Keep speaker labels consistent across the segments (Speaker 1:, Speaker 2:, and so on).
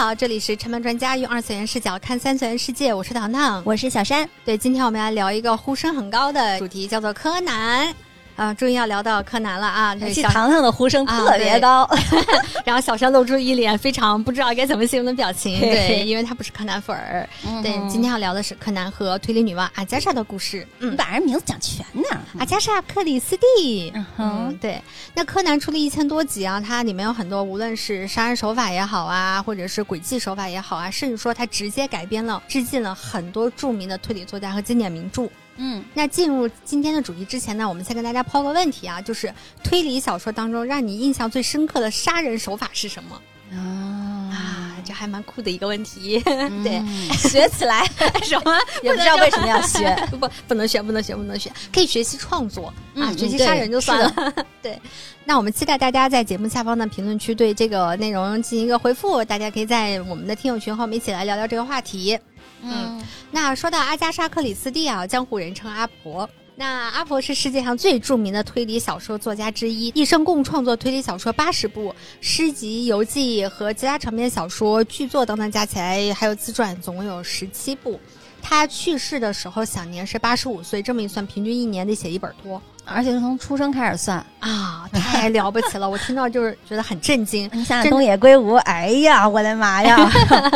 Speaker 1: 好，这里是陈漫专家用二次元视角看三次元世界，我是糖糖，
Speaker 2: 我是小山。
Speaker 1: 对，今天我们来聊一个呼声很高的主题，叫做柯南。啊，终于要聊到柯南了啊！
Speaker 2: 而且糖糖的呼声特别高，
Speaker 1: 然后小山露出一脸非常不知道该怎么形容的表情。对，因为他不是柯南粉儿。对，今天要聊的是柯南和推理女王阿加莎的故事。
Speaker 2: 嗯，把人名字讲全呢，
Speaker 1: 阿加莎克里斯蒂。嗯，对。那柯南出了一千多集啊，它里面有很多，无论是杀人手法也好啊，或者是诡计手法也好啊，甚至说它直接改编了、致敬了很多著名的推理作家和经典名著。嗯，那进入今天的主题之前呢，我们先跟大家抛个问题啊，就是推理小说当中让你印象最深刻的杀人手法是什么？啊，这还蛮酷的一个问题。对，
Speaker 2: 学起来
Speaker 1: 什么
Speaker 2: 也不知道为什么要学，
Speaker 1: 不不能学，不能学，不能学，可以学习创作啊，学习杀人就算了。对，那我们期待大家在节目下方的评论区对这个内容进行一个回复，大家可以在我们的听友群和我们一起来聊聊这个话题。嗯，那说到阿加莎·克里斯蒂啊，江湖人称阿婆。那阿婆是世界上最著名的推理小说作家之一，一生共创作推理小说八十部，诗集、游记和其他长篇小说、剧作等等加起来，还有自传，总共有十七部。他去世的时候享年是八十五岁，这么一算，平均一年得写一本多。
Speaker 2: 而且是从出生开始算
Speaker 1: 啊，太了不起了！我听到就是觉得很震惊。
Speaker 2: 你想想东野圭吾，哎呀，我的妈呀！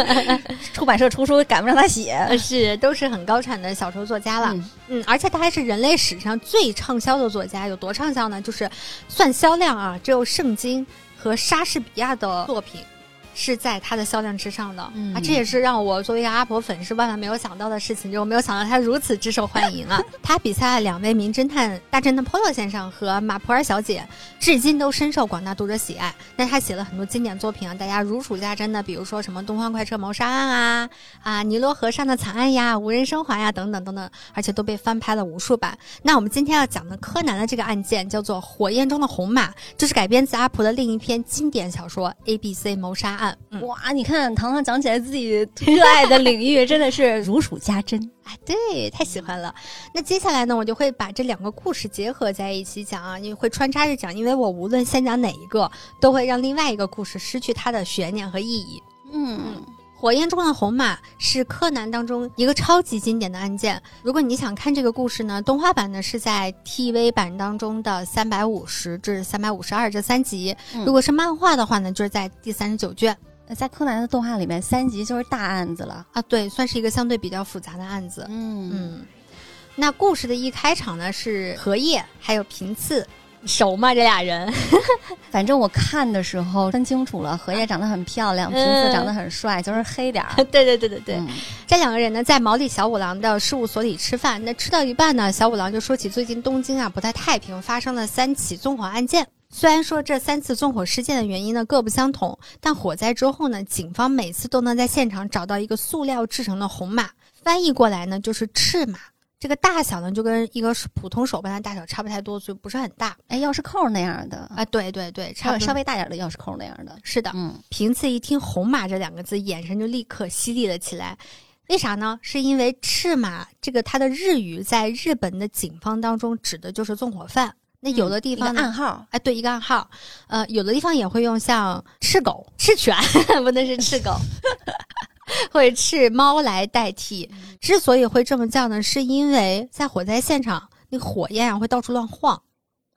Speaker 2: 出版社出书赶不上他写，
Speaker 1: 是都是很高产的小说作家了。嗯，而且他还是人类史上最畅销的作家，有多畅销呢？就是算销量啊，只有圣经和莎士比亚的作品。是在它的销量之上的啊，这也是让我作为一个阿婆粉是万万没有想到的事情，就我没有想到它如此之受欢迎啊！他比赛两位名侦探大侦探 Polo 先生和马普尔小姐，至今都深受广大读者喜爱。那他写了很多经典作品啊，大家如数家珍的，比如说什么《东方快车谋杀案》啊，啊尼罗河上的惨案呀，无人生还呀，等等等等，而且都被翻拍了无数版。那我们今天要讲的柯南的这个案件叫做《火焰中的红马》，就是改编自阿婆的另一篇经典小说《A B C 谋杀案》。
Speaker 2: 哇，你看糖糖讲起来自己热爱的领域，真的是 如数家珍。
Speaker 1: 哎，对，太喜欢了。那接下来呢，我就会把这两个故事结合在一起讲啊，你会穿插着讲，因为我无论先讲哪一个，都会让另外一个故事失去它的悬念和意义。嗯。火焰中的红马是柯南当中一个超级经典的案件。如果你想看这个故事呢，动画版呢是在 TV 版当中的三百五十至三百五十二这三集。如果是漫画的话呢，就是在第三十九卷。
Speaker 2: 那在柯南的动画里面，三集就是大案子了
Speaker 1: 啊，对，算是一个相对比较复杂的案子。嗯嗯，那故事的一开场呢是荷叶还有平次。熟吗？这俩人，
Speaker 2: 反正我看的时候分清楚了，荷叶长得很漂亮，平次长得很帅，就是黑点儿。
Speaker 1: 对对对对对，这两个人呢，在毛利小五郎的事务所里吃饭。那吃到一半呢，小五郎就说起最近东京啊不太太平，发生了三起纵火案件。虽然说这三次纵火事件的原因呢各不相同，但火灾之后呢，警方每次都能在现场找到一个塑料制成的红马，翻译过来呢就是赤马。这个大小呢，就跟一个普通手办的大小差不太多，所以不是很大。
Speaker 2: 哎，钥匙扣那样的
Speaker 1: 啊，对对对，差
Speaker 2: 稍微大点的钥匙扣那样的。
Speaker 1: 是的，嗯。平次一听“红马”这两个字，眼神就立刻犀利了起来。为啥呢？是因为赤马这个它的日语在日本的警方当中指的就是纵火犯。那有的地方
Speaker 2: 暗号，
Speaker 1: 哎，对，一个暗号。呃，有的地方也会用像赤狗、赤犬，不能是赤狗。会斥猫来代替。之所以会这么叫呢，是因为在火灾现场，那个火焰啊会到处乱晃，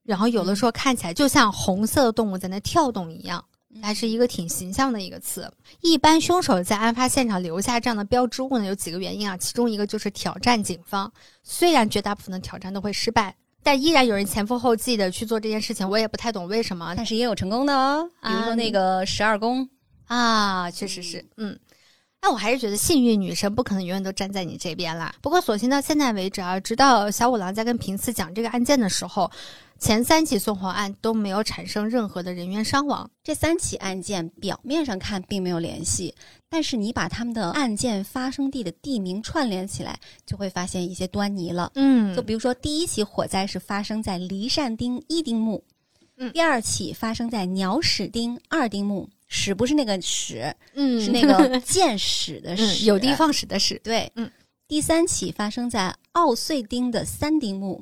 Speaker 1: 然后有的时候看起来就像红色的动物在那跳动一样，还是一个挺形象的一个词。一般凶手在案发现场留下这样的标志物呢，有几个原因啊，其中一个就是挑战警方。虽然绝大部分的挑战都会失败，但依然有人前赴后继的去做这件事情。我也不太懂为什么，
Speaker 2: 但是也有成功的哦，比如说那个十二宫
Speaker 1: 啊，确实是，嗯。但我还是觉得幸运女神不可能永远都站在你这边啦。不过，所幸到现在为止啊，直到小五郎在跟平次讲这个案件的时候，前三起纵火案都没有产生任何的人员伤亡。
Speaker 2: 这三起案件表面上看并没有联系，但是你把他们的案件发生地的地名串联起来，就会发现一些端倪了。嗯，就比如说第一起火灾是发生在离善町一丁目，嗯，第二起发生在鸟屎町二丁目。屎不是那个屎，嗯，是那个见屎的屎，
Speaker 1: 有的放屎的屎。
Speaker 2: 对，嗯。第三起发生在奥穗町的三丁目，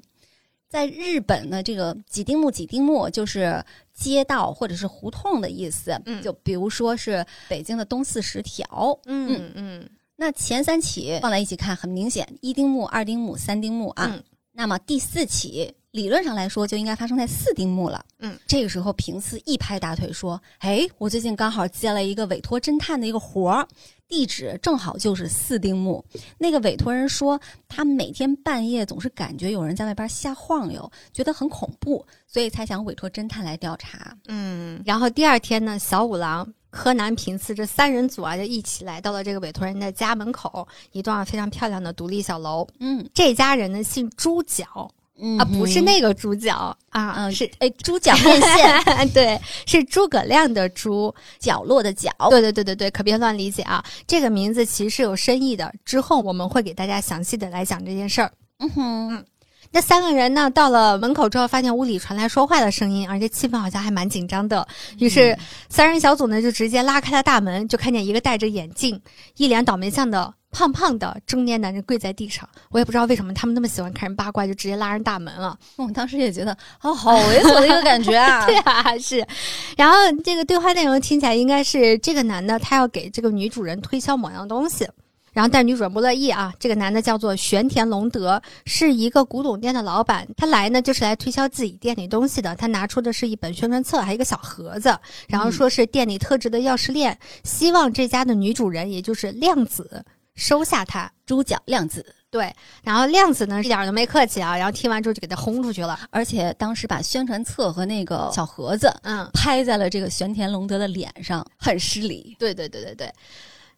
Speaker 2: 在日本呢，这个几丁目几丁目就是街道或者是胡同的意思。嗯，就比如说是北京的东四十条。
Speaker 1: 嗯嗯，
Speaker 2: 那前三起放在一起看，很明显，一丁目、二丁目、三丁目啊。那么第四起。理论上来说，就应该发生在四丁目了。嗯，这个时候平次一拍大腿说：“哎，我最近刚好接了一个委托侦探的一个活儿，地址正好就是四丁目。那个委托人说，他每天半夜总是感觉有人在外边瞎晃悠，觉得很恐怖，所以才想委托侦探来调查。
Speaker 1: 嗯，然后第二天呢，小五郎、柯南、平次这三人组啊，就一起来到了这个委托人的家门口，一幢非常漂亮的独立小楼。嗯，这家人呢姓猪脚。啊，不是那个猪脚啊，嗯是
Speaker 2: 哎，猪脚面线，
Speaker 1: 对，是诸葛亮的猪，
Speaker 2: 角落的角，
Speaker 1: 对对对对对，可别乱理解啊。这个名字其实是有深意的，之后我们会给大家详细的来讲这件事儿。嗯哼，那三个人呢，到了门口之后，发现屋里传来说话的声音，而且气氛好像还蛮紧张的。于是三人小组呢，就直接拉开了大门，就看见一个戴着眼镜、一脸倒霉相的。胖胖的中年男人跪在地上，我也不知道为什么他们那么喜欢看人八卦，就直接拉人大门了。
Speaker 2: 我当时也觉得，哦，好猥琐的一个感觉啊！
Speaker 1: 对啊，是。然后这个对话内容听起来应该是这个男的他要给这个女主人推销某样东西。然后，但女主人不乐意啊。这个男的叫做玄田隆德，是一个古董店的老板。他来呢，就是来推销自己店里东西的。他拿出的是一本宣传册，还有一个小盒子，然后说是店里特制的钥匙链，希望这家的女主人，也就是亮子。收下他，
Speaker 2: 猪脚亮子
Speaker 1: 对，然后亮子呢一点都没客气啊，然后听完之后就给他轰出去了，
Speaker 2: 而且当时把宣传册和那个小盒子，嗯，拍在了这个玄田隆德的脸上，很失礼。
Speaker 1: 对对对对对，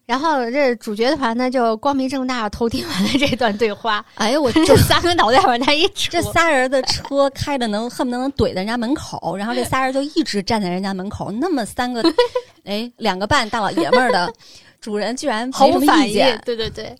Speaker 1: 然后这主角团呢就光明正大偷听完了这段对话。
Speaker 2: 哎呀，我
Speaker 1: 这三个脑袋往那一
Speaker 2: 这仨人的车开的能 恨不得能怼在人家门口，然后这仨人就一直站在人家门口，那么三个，哎，两个半大老爷们儿的。主人居然
Speaker 1: 毫无反应，对对对。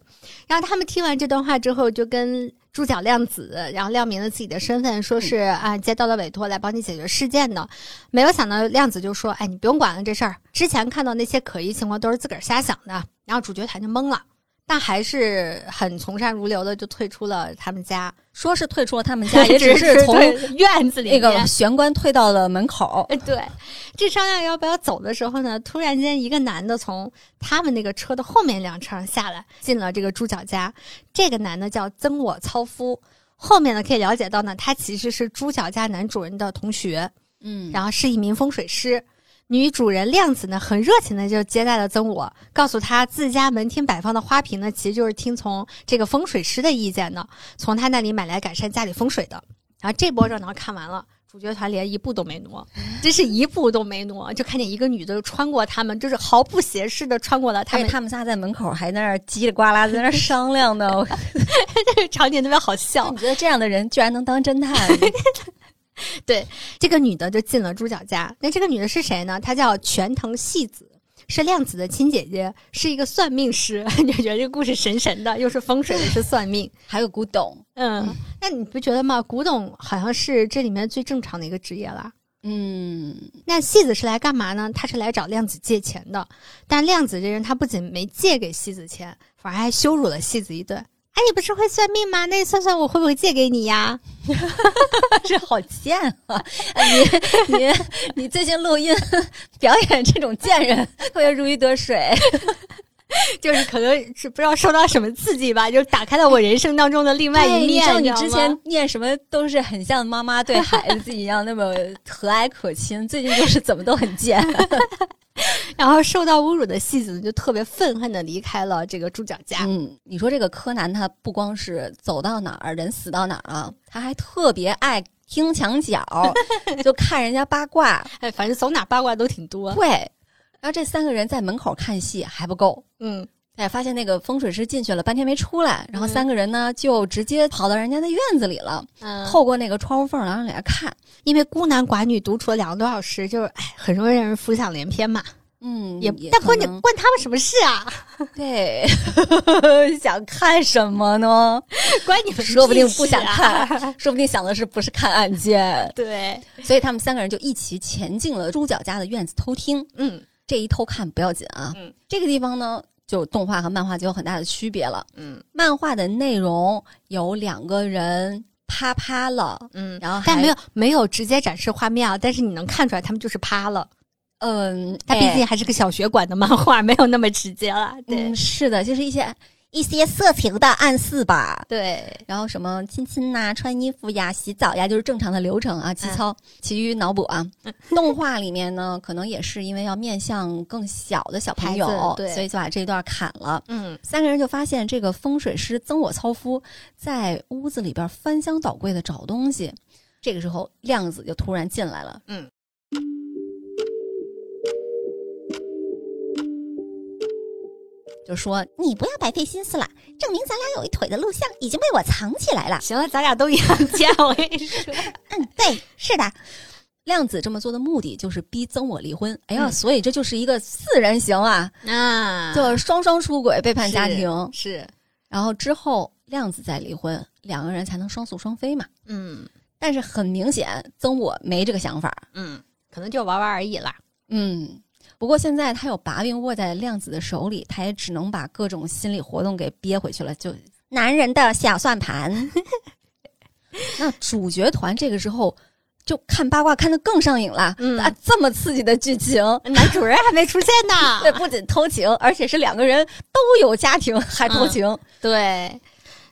Speaker 1: 然后他们听完这段话之后，就跟猪脚亮子，然后亮明了自己的身份，说是啊接到了委托来帮你解决事件的。没有想到亮子就说：“哎，你不用管了这事儿，之前看到那些可疑情况都是自个儿瞎想的。”然后主角团就懵了。但还是很从善如流的，就退出了他们家。
Speaker 2: 说是退出了他们家，也只是从
Speaker 1: 院子里
Speaker 2: 那个玄关退到了门口。
Speaker 1: 对，这商量要不要走的时候呢，突然间一个男的从他们那个车的后面两车上下来，进了这个猪脚家。这个男的叫曾我操夫。后面呢可以了解到呢，他其实是猪脚家男主人的同学，嗯，然后是一名风水师。女主人亮子呢，很热情的就接待了曾我，告诉他自家门厅摆放的花瓶呢，其实就是听从这个风水师的意见呢，从他那里买来改善家里风水的。然后这波热闹看完了，主角团连一步都没挪，真是一步都没挪，就看见一个女的穿过他们，就是毫不斜视的穿过了他们。
Speaker 2: 他们仨在门口还在那儿叽里呱啦在那儿商量呢，
Speaker 1: 这个场景特别好笑。
Speaker 2: 你觉得这样的人居然能当侦探？
Speaker 1: 对，这个女的就进了猪脚家。那这个女的是谁呢？她叫全藤细子，是亮子的亲姐姐，是一个算命师。你觉得这个故事神神的，又是风水，又是算命，
Speaker 2: 还有古董。
Speaker 1: 嗯，那你不觉得吗？古董好像是这里面最正常的一个职业了。
Speaker 2: 嗯，
Speaker 1: 那戏子是来干嘛呢？他是来找亮子借钱的。但亮子这人，他不仅没借给戏子钱，反而还羞辱了戏子一顿。哎，你不是会算命吗？那你算算我会不会借给你呀？
Speaker 2: 这好贱啊！你你你最近录音表演这种贱人，特别如鱼得水。
Speaker 1: 就是可能是不知道受到什么刺激吧，就打开了我人生当中的另外一面。
Speaker 2: 你之前念什么都是很像妈妈对孩子一样那么和蔼可亲，最近就是怎么都很贱。
Speaker 1: 然后受到侮辱的戏子就特别愤恨的离开了这个猪脚家。
Speaker 2: 嗯，你说这个柯南他不光是走到哪儿人死到哪儿了，他还特别爱听墙角，就看人家八卦。
Speaker 1: 哎，反正走哪八卦都挺多。
Speaker 2: 对，然后这三个人在门口看戏还不够。嗯，哎，发现那个风水师进去了半天没出来，然后三个人呢就直接跑到人家的院子里了。嗯，透过那个窗户缝然后给他看，
Speaker 1: 因为孤男寡女独处了两个多小时，就是哎，很容易让人浮想联翩嘛。
Speaker 2: 嗯，
Speaker 1: 也但关键关他们什么事啊？
Speaker 2: 对，想看什么呢？
Speaker 1: 关你们
Speaker 2: 说不定不想看，说不定想的是不是看案件？
Speaker 1: 对，
Speaker 2: 所以他们三个人就一起前进了猪脚家的院子偷听。嗯，这一偷看不要紧啊。嗯，这个地方呢，就动画和漫画就有很大的区别了。嗯，漫画的内容有两个人。啪啪了，嗯，然后
Speaker 1: 但没有没有直接展示画面啊，但是你能看出来他们就是趴了。
Speaker 2: 嗯，
Speaker 1: 它毕竟还是个小学馆的漫画，没有那么直接了。对，
Speaker 2: 是的，就是一些一些色情的暗示吧。
Speaker 1: 对，
Speaker 2: 然后什么亲亲呐、穿衣服呀、洗澡呀，就是正常的流程啊。其操，其余脑补啊。动画里面呢，可能也是因为要面向更小的小朋友，
Speaker 1: 对，
Speaker 2: 所以就把这一段砍了。
Speaker 1: 嗯，
Speaker 2: 三个人就发现这个风水师曾我操夫在屋子里边翻箱倒柜的找东西。这个时候，亮子就突然进来了。
Speaker 1: 嗯。
Speaker 2: 就说你不要白费心思了，证明咱俩有一腿的录像已经被我藏起来了。
Speaker 1: 行了，咱俩都一样贱，我跟你说。
Speaker 2: 嗯，对，是的。量子这么做的目的就是逼曾我离婚。哎呀，所以这就是一个四人行啊，
Speaker 1: 啊，
Speaker 2: 就双双出轨背叛家庭
Speaker 1: 是。
Speaker 2: 然后之后量子再离婚，两个人才能双宿双飞嘛。
Speaker 1: 嗯，
Speaker 2: 但是很明显曾我没这个想法。
Speaker 1: 嗯，可能就玩玩而已啦。
Speaker 2: 嗯。不过现在他有把柄握在亮子的手里，他也只能把各种心理活动给憋回去了。就男人的小算盘。那主角团这个时候就看八卦看得更上瘾了。嗯啊，这么刺激的剧情，
Speaker 1: 男主人还没出现呢。
Speaker 2: 对，不仅偷情，而且是两个人都有家庭还偷情。
Speaker 1: 对。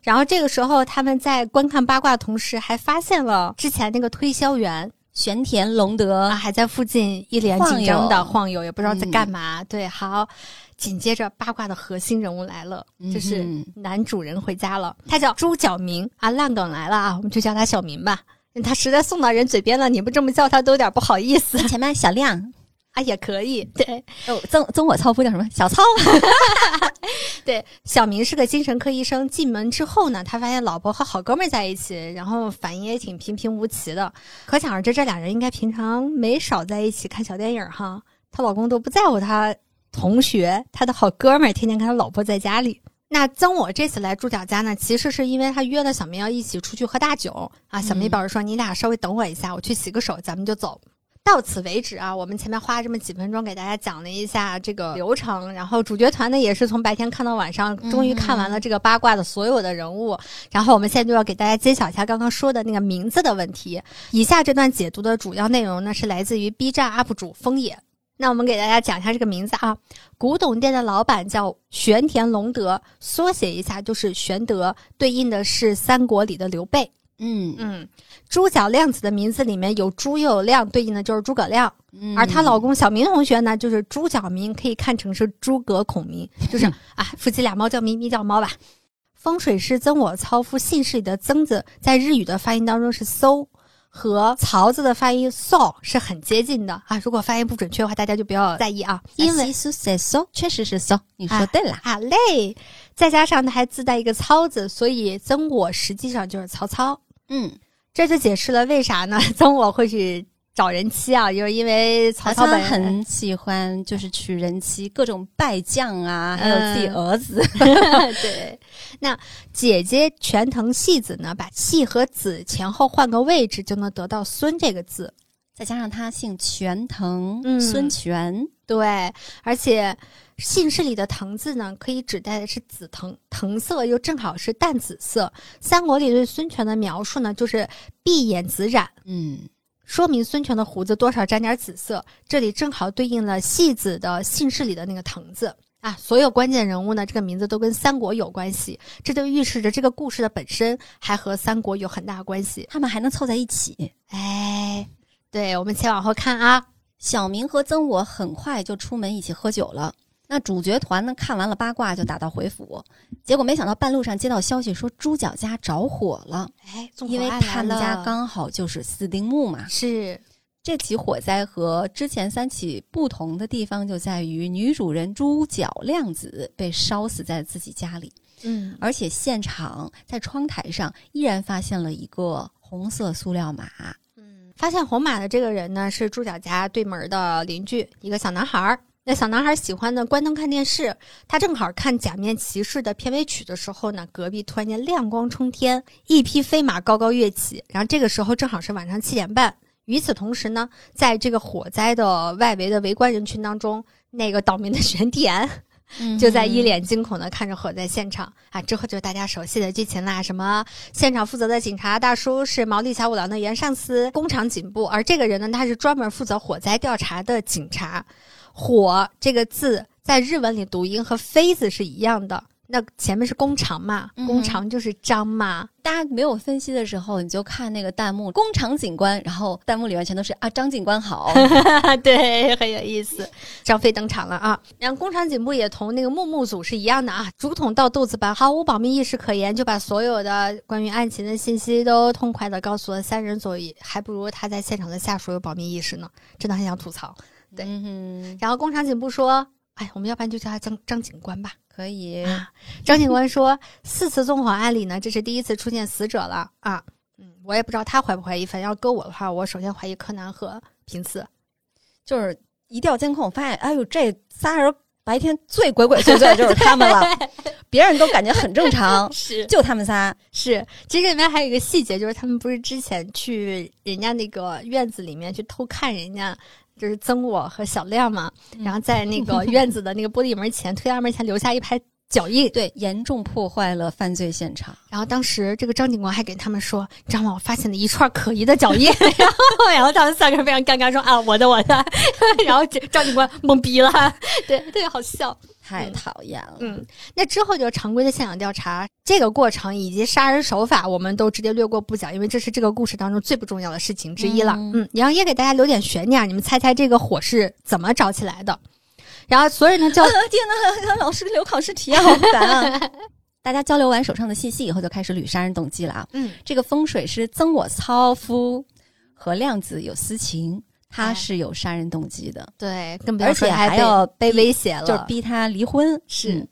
Speaker 1: 然后这个时候他们在观看八卦的同时，还发现了之前那个推销员。
Speaker 2: 玄田隆德
Speaker 1: 还在附近一脸紧张的晃悠，也不知道在干嘛。对，好，紧接着八卦的核心人物来了，就是男主人回家了，他叫朱角明啊，烂梗来了啊，我们就叫他小明吧，他实在送到人嘴边了，你不这么叫他都有点不好意思。
Speaker 2: 前面小亮。
Speaker 1: 啊，也可以，对，哦
Speaker 2: 曾曾我操夫叫什么？小操，
Speaker 1: 对，小明是个精神科医生。进门之后呢，他发现老婆和好哥们在一起，然后反应也挺平平无奇的。可想而知，这俩人应该平常没少在一起看小电影哈。她老公都不在乎她同学，他的好哥们天天跟他老婆在家里。那曾我这次来朱角家呢，其实是因为他约了小明要一起出去喝大酒啊。小明表示说：“你俩稍微等我一下，我去洗个手，咱们就走。”到此为止啊，我们前面花了这么几分钟给大家讲了一下这个流程，然后主角团呢也是从白天看到晚上，终于看完了这个八卦的所有的人物，然后我们现在就要给大家揭晓一下刚刚说的那个名字的问题。以下这段解读的主要内容呢是来自于 B 站 UP 主风野，那我们给大家讲一下这个名字啊，古董店的老板叫玄田隆德，缩写一下就是玄德，对应的是三国里的刘备。
Speaker 2: 嗯
Speaker 1: 嗯，猪脚亮子的名字里面有朱又有亮，对应的就是诸葛亮。而她老公小明同学呢，就是朱小明，可以看成是诸葛孔明，就是 啊，夫妻俩猫叫咪咪叫猫吧。风水师曾我操夫姓氏里的曾字，在日语的发音当中是搜，和曹字的发音 so 是很接近的啊。如果发音不准确的话，大家就不要在意啊。因为
Speaker 2: so 确实是 so，你说对了。
Speaker 1: 好嘞，再加上它还自带一个操字，所以曾我实际上就是曹操。
Speaker 2: 嗯，
Speaker 1: 这就解释了为啥呢？曾我会去找人妻啊，就是因为曹操
Speaker 2: 很喜欢，就是娶人妻，各种败将啊，还有自己儿子。
Speaker 1: 对，那姐姐全藤戏子呢，把戏和子前后换个位置，就能得到孙这个字。
Speaker 2: 再加上他姓全藤，孙权。
Speaker 1: 对，而且姓氏里的藤字呢，可以指代的是紫藤，藤色又正好是淡紫色。三国里对孙权的描述呢，就是闭眼紫染，
Speaker 2: 嗯，
Speaker 1: 说明孙权的胡子多少沾点紫色。这里正好对应了戏子的姓氏里的那个藤字啊。所有关键人物呢，这个名字都跟三国有关系，这就预示着这个故事的本身还和三国有很大关系，
Speaker 2: 他们还能凑在一起，
Speaker 1: 哎。对，我们且往后看啊。
Speaker 2: 小明和曾我很快就出门一起喝酒了。那主角团呢，看完了八卦就打道回府。结果没想到半路上接到消息说猪脚家着火了。
Speaker 1: 哎，
Speaker 2: 因为他们家刚好就是四丁目嘛。
Speaker 1: 是，
Speaker 2: 这起火灾和之前三起不同的地方就在于女主人猪脚亮子被烧死在自己家里。
Speaker 1: 嗯，
Speaker 2: 而且现场在窗台上依然发现了一个红色塑料马。
Speaker 1: 发现红马的这个人呢，是猪脚家对门的邻居，一个小男孩儿。那小男孩喜欢的关灯看电视，他正好看《假面骑士》的片尾曲的时候呢，隔壁突然间亮光冲天，一匹飞马高高跃起。然后这个时候正好是晚上七点半。与此同时呢，在这个火灾的外围的围观人群当中，那个倒霉的玄田就在一脸惊恐的看着火灾现场啊。之后就是大家熟悉的剧情啦，什么现场负责的警察大叔是毛利小五郎的原上司工厂警部，而这个人呢，他是专门负责火灾调查的警察。火这个字在日文里读音和飞字是一样的。那前面是工厂嘛，工厂就是张嘛。
Speaker 2: 大家没有分析的时候，你就看那个弹幕，工厂警官，然后弹幕里面全都是啊，张警官好，
Speaker 1: 对，很有意思。张飞登场了啊，然后工厂警部也同那个木木组是一样的啊，竹筒倒豆子般，毫无保密意识可言，就把所有的关于案情的信息都痛快的告诉了三人组，还不如他在现场的下属有保密意识呢，真的很想吐槽。对，然后工厂警部说，哎，我们要不然就叫他张张警官吧。
Speaker 2: 可以，
Speaker 1: 张警官说，四次纵火案里呢，这是第一次出现死者了啊。嗯，我也不知道他怀不怀疑，反正要搁我的话，我首先怀疑柯南和平次。
Speaker 2: 就是一调监控发现，哎呦，这仨人白天最鬼鬼祟祟的就是他们了，别人都感觉很正常，
Speaker 1: 是
Speaker 2: 就他们仨
Speaker 1: 是。其实里面还有一个细节，就是他们不是之前去人家那个院子里面去偷看人家。就是曾我和小亮嘛，然后在那个院子的那个玻璃门前、推拉门前留下一排脚印，
Speaker 2: 对，严重破坏了犯罪现场。
Speaker 1: 然后当时这个张警官还给他们说：“你知道吗？我发现了一串可疑的脚印。”然后，然后他们三个人非常尴尬，说：“啊，我的，我的。”然后张警官懵逼了，对，特别好笑。
Speaker 2: 太讨厌了。
Speaker 1: 嗯，那之后就是常规的现场调查，这个过程以及杀人手法，我们都直接略过不讲，因为这是这个故事当中最不重要的事情之一了。嗯，然后也给大家留点悬念，你们猜猜这个火是怎么着起来的？然后所有人都交，
Speaker 2: 天哪，老师留考试题啊，好烦啊！大家交流完手上的信息以后，就开始捋杀人动机了啊。嗯，这个风水师曾我操夫和量子有私情。他是有杀人动机的，
Speaker 1: 对，
Speaker 2: 而且还要
Speaker 1: 被威胁了，
Speaker 2: 就是逼他离婚。
Speaker 1: 是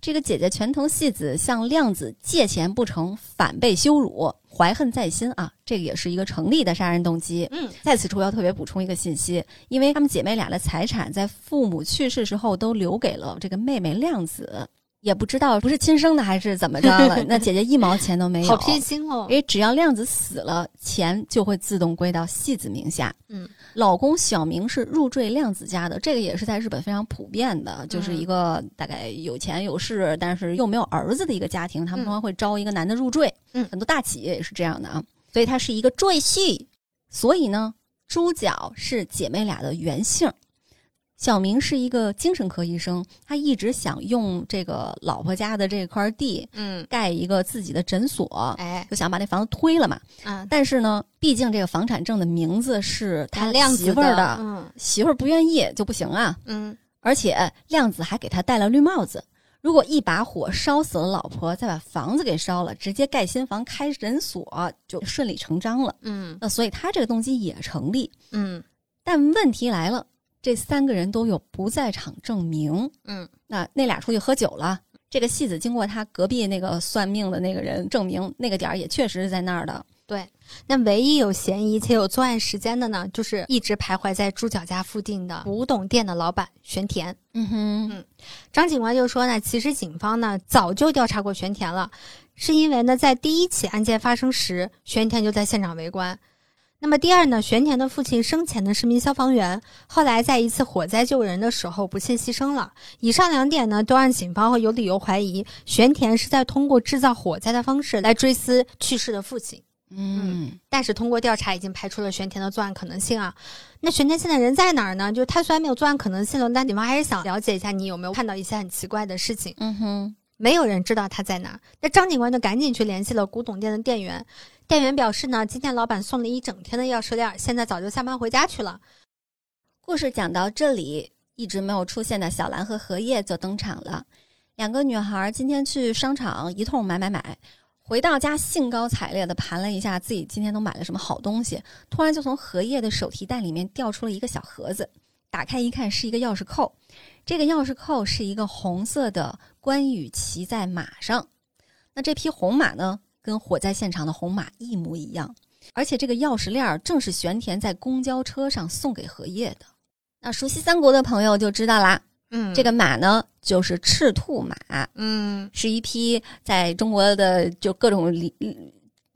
Speaker 2: 这个姐姐拳头戏子向量子借钱不成，反被羞辱，怀恨在心啊，这个也是一个成立的杀人动机。嗯，在此处要特别补充一个信息，因为她们姐妹俩的财产在父母去世之后都留给了这个妹妹亮子。也不知道不是亲生的还是怎么着了，那姐姐一毛钱都没有，
Speaker 1: 好偏心哦！
Speaker 2: 因为只要亮子死了，钱就会自动归到戏子名下。嗯，老公小明是入赘亮子家的，这个也是在日本非常普遍的，就是一个大概有钱有势，但是又没有儿子的一个家庭，他们通常会招一个男的入赘。嗯，很多大企业也是这样的啊，所以它是一个赘婿。所以呢，猪脚是姐妹俩的原姓。小明是一个精神科医生，他一直想用这个老婆家的这块地，嗯，盖一个自己的诊所，哎，就想把那房子推了嘛，嗯，但是呢，毕竟这个房产证的名字是他媳妇儿的，嗯，媳妇儿不愿意就不行啊，嗯，而且亮子还给他戴了绿帽子，如果一把火烧死了老婆，再把房子给烧了，直接盖新房开诊所就顺理成章了，嗯，那所以他这个动机也成立，嗯，但问题来了。这三个人都有不在场证明。嗯，那那俩出去喝酒了。这个戏子经过他隔壁那个算命的那个人证明，那个点儿也确实是在那儿的。
Speaker 1: 对，那唯一有嫌疑且有作案时间的呢，就是一直徘徊在猪脚家附近的古董店的老板玄田。嗯哼，嗯，张警官就说呢，其实警方呢早就调查过玄田了，是因为呢在第一起案件发生时，玄田就在现场围观。那么第二呢，玄田的父亲生前呢是名消防员，后来在一次火灾救人的时候不幸牺牲了。以上两点呢，都让警方会有理由怀疑玄田是在通过制造火灾的方式来追思去世的父亲。嗯，但是通过调查已经排除了玄田的作案可能性啊。那玄田现在人在哪儿呢？就他虽然没有作案可能性了，但警方还是想了解一下你有没有看到一些很奇怪的事情。嗯哼，没有人知道他在哪。那张警官就赶紧去联系了古董店的店员。店员表示呢，今天老板送了一整天的钥匙链，现在早就下班回家去了。
Speaker 2: 故事讲到这里，一直没有出现的小兰和荷叶就登场了。两个女孩今天去商场一通买买买，回到家兴高采烈的盘了一下自己今天都买了什么好东西，突然就从荷叶的手提袋里面掉出了一个小盒子，打开一看是一个钥匙扣，这个钥匙扣是一个红色的关羽骑在马上，那这匹红马呢？跟火灾现场的红马一模一样，而且这个钥匙链正是玄田在公交车上送给荷叶的。那熟悉三国的朋友就知道啦，嗯，这个马呢就是赤兔马，嗯，是一匹在中国的就各种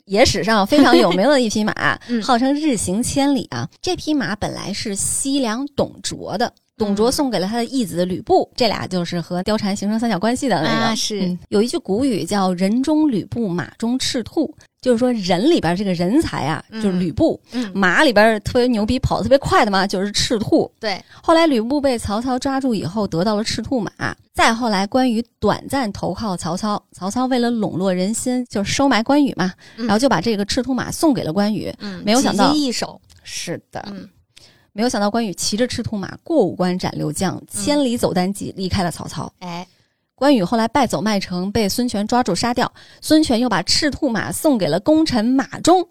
Speaker 2: 野史上非常有名的一匹马，号称日行千里啊。这匹马本来是西凉董卓的，董卓送给了他的义子吕布，这俩就是和貂蝉形成三角关系的那
Speaker 1: 个。是
Speaker 2: 有一句古语叫“人中吕布，马中赤兔”，就是说人里边这个人才啊，就是吕布；马里边特别牛逼、跑得特别快的嘛，就是赤兔。
Speaker 1: 对，
Speaker 2: 后来吕布被曹操抓住以后，得到了赤兔马。再后来，关羽短暂投靠曹操，曹操为了笼络人心，就是收买关羽嘛，然后就把这个赤兔马送给了关羽。嗯，没有想到
Speaker 1: 一手
Speaker 2: 是的。嗯。没有想到关羽骑着赤兔马过五关斩六将，千里走单骑离开了曹操。
Speaker 1: 哎，
Speaker 2: 关羽后来败走麦城，被孙权抓住杀掉。孙权又把赤兔马送给了功臣马忠，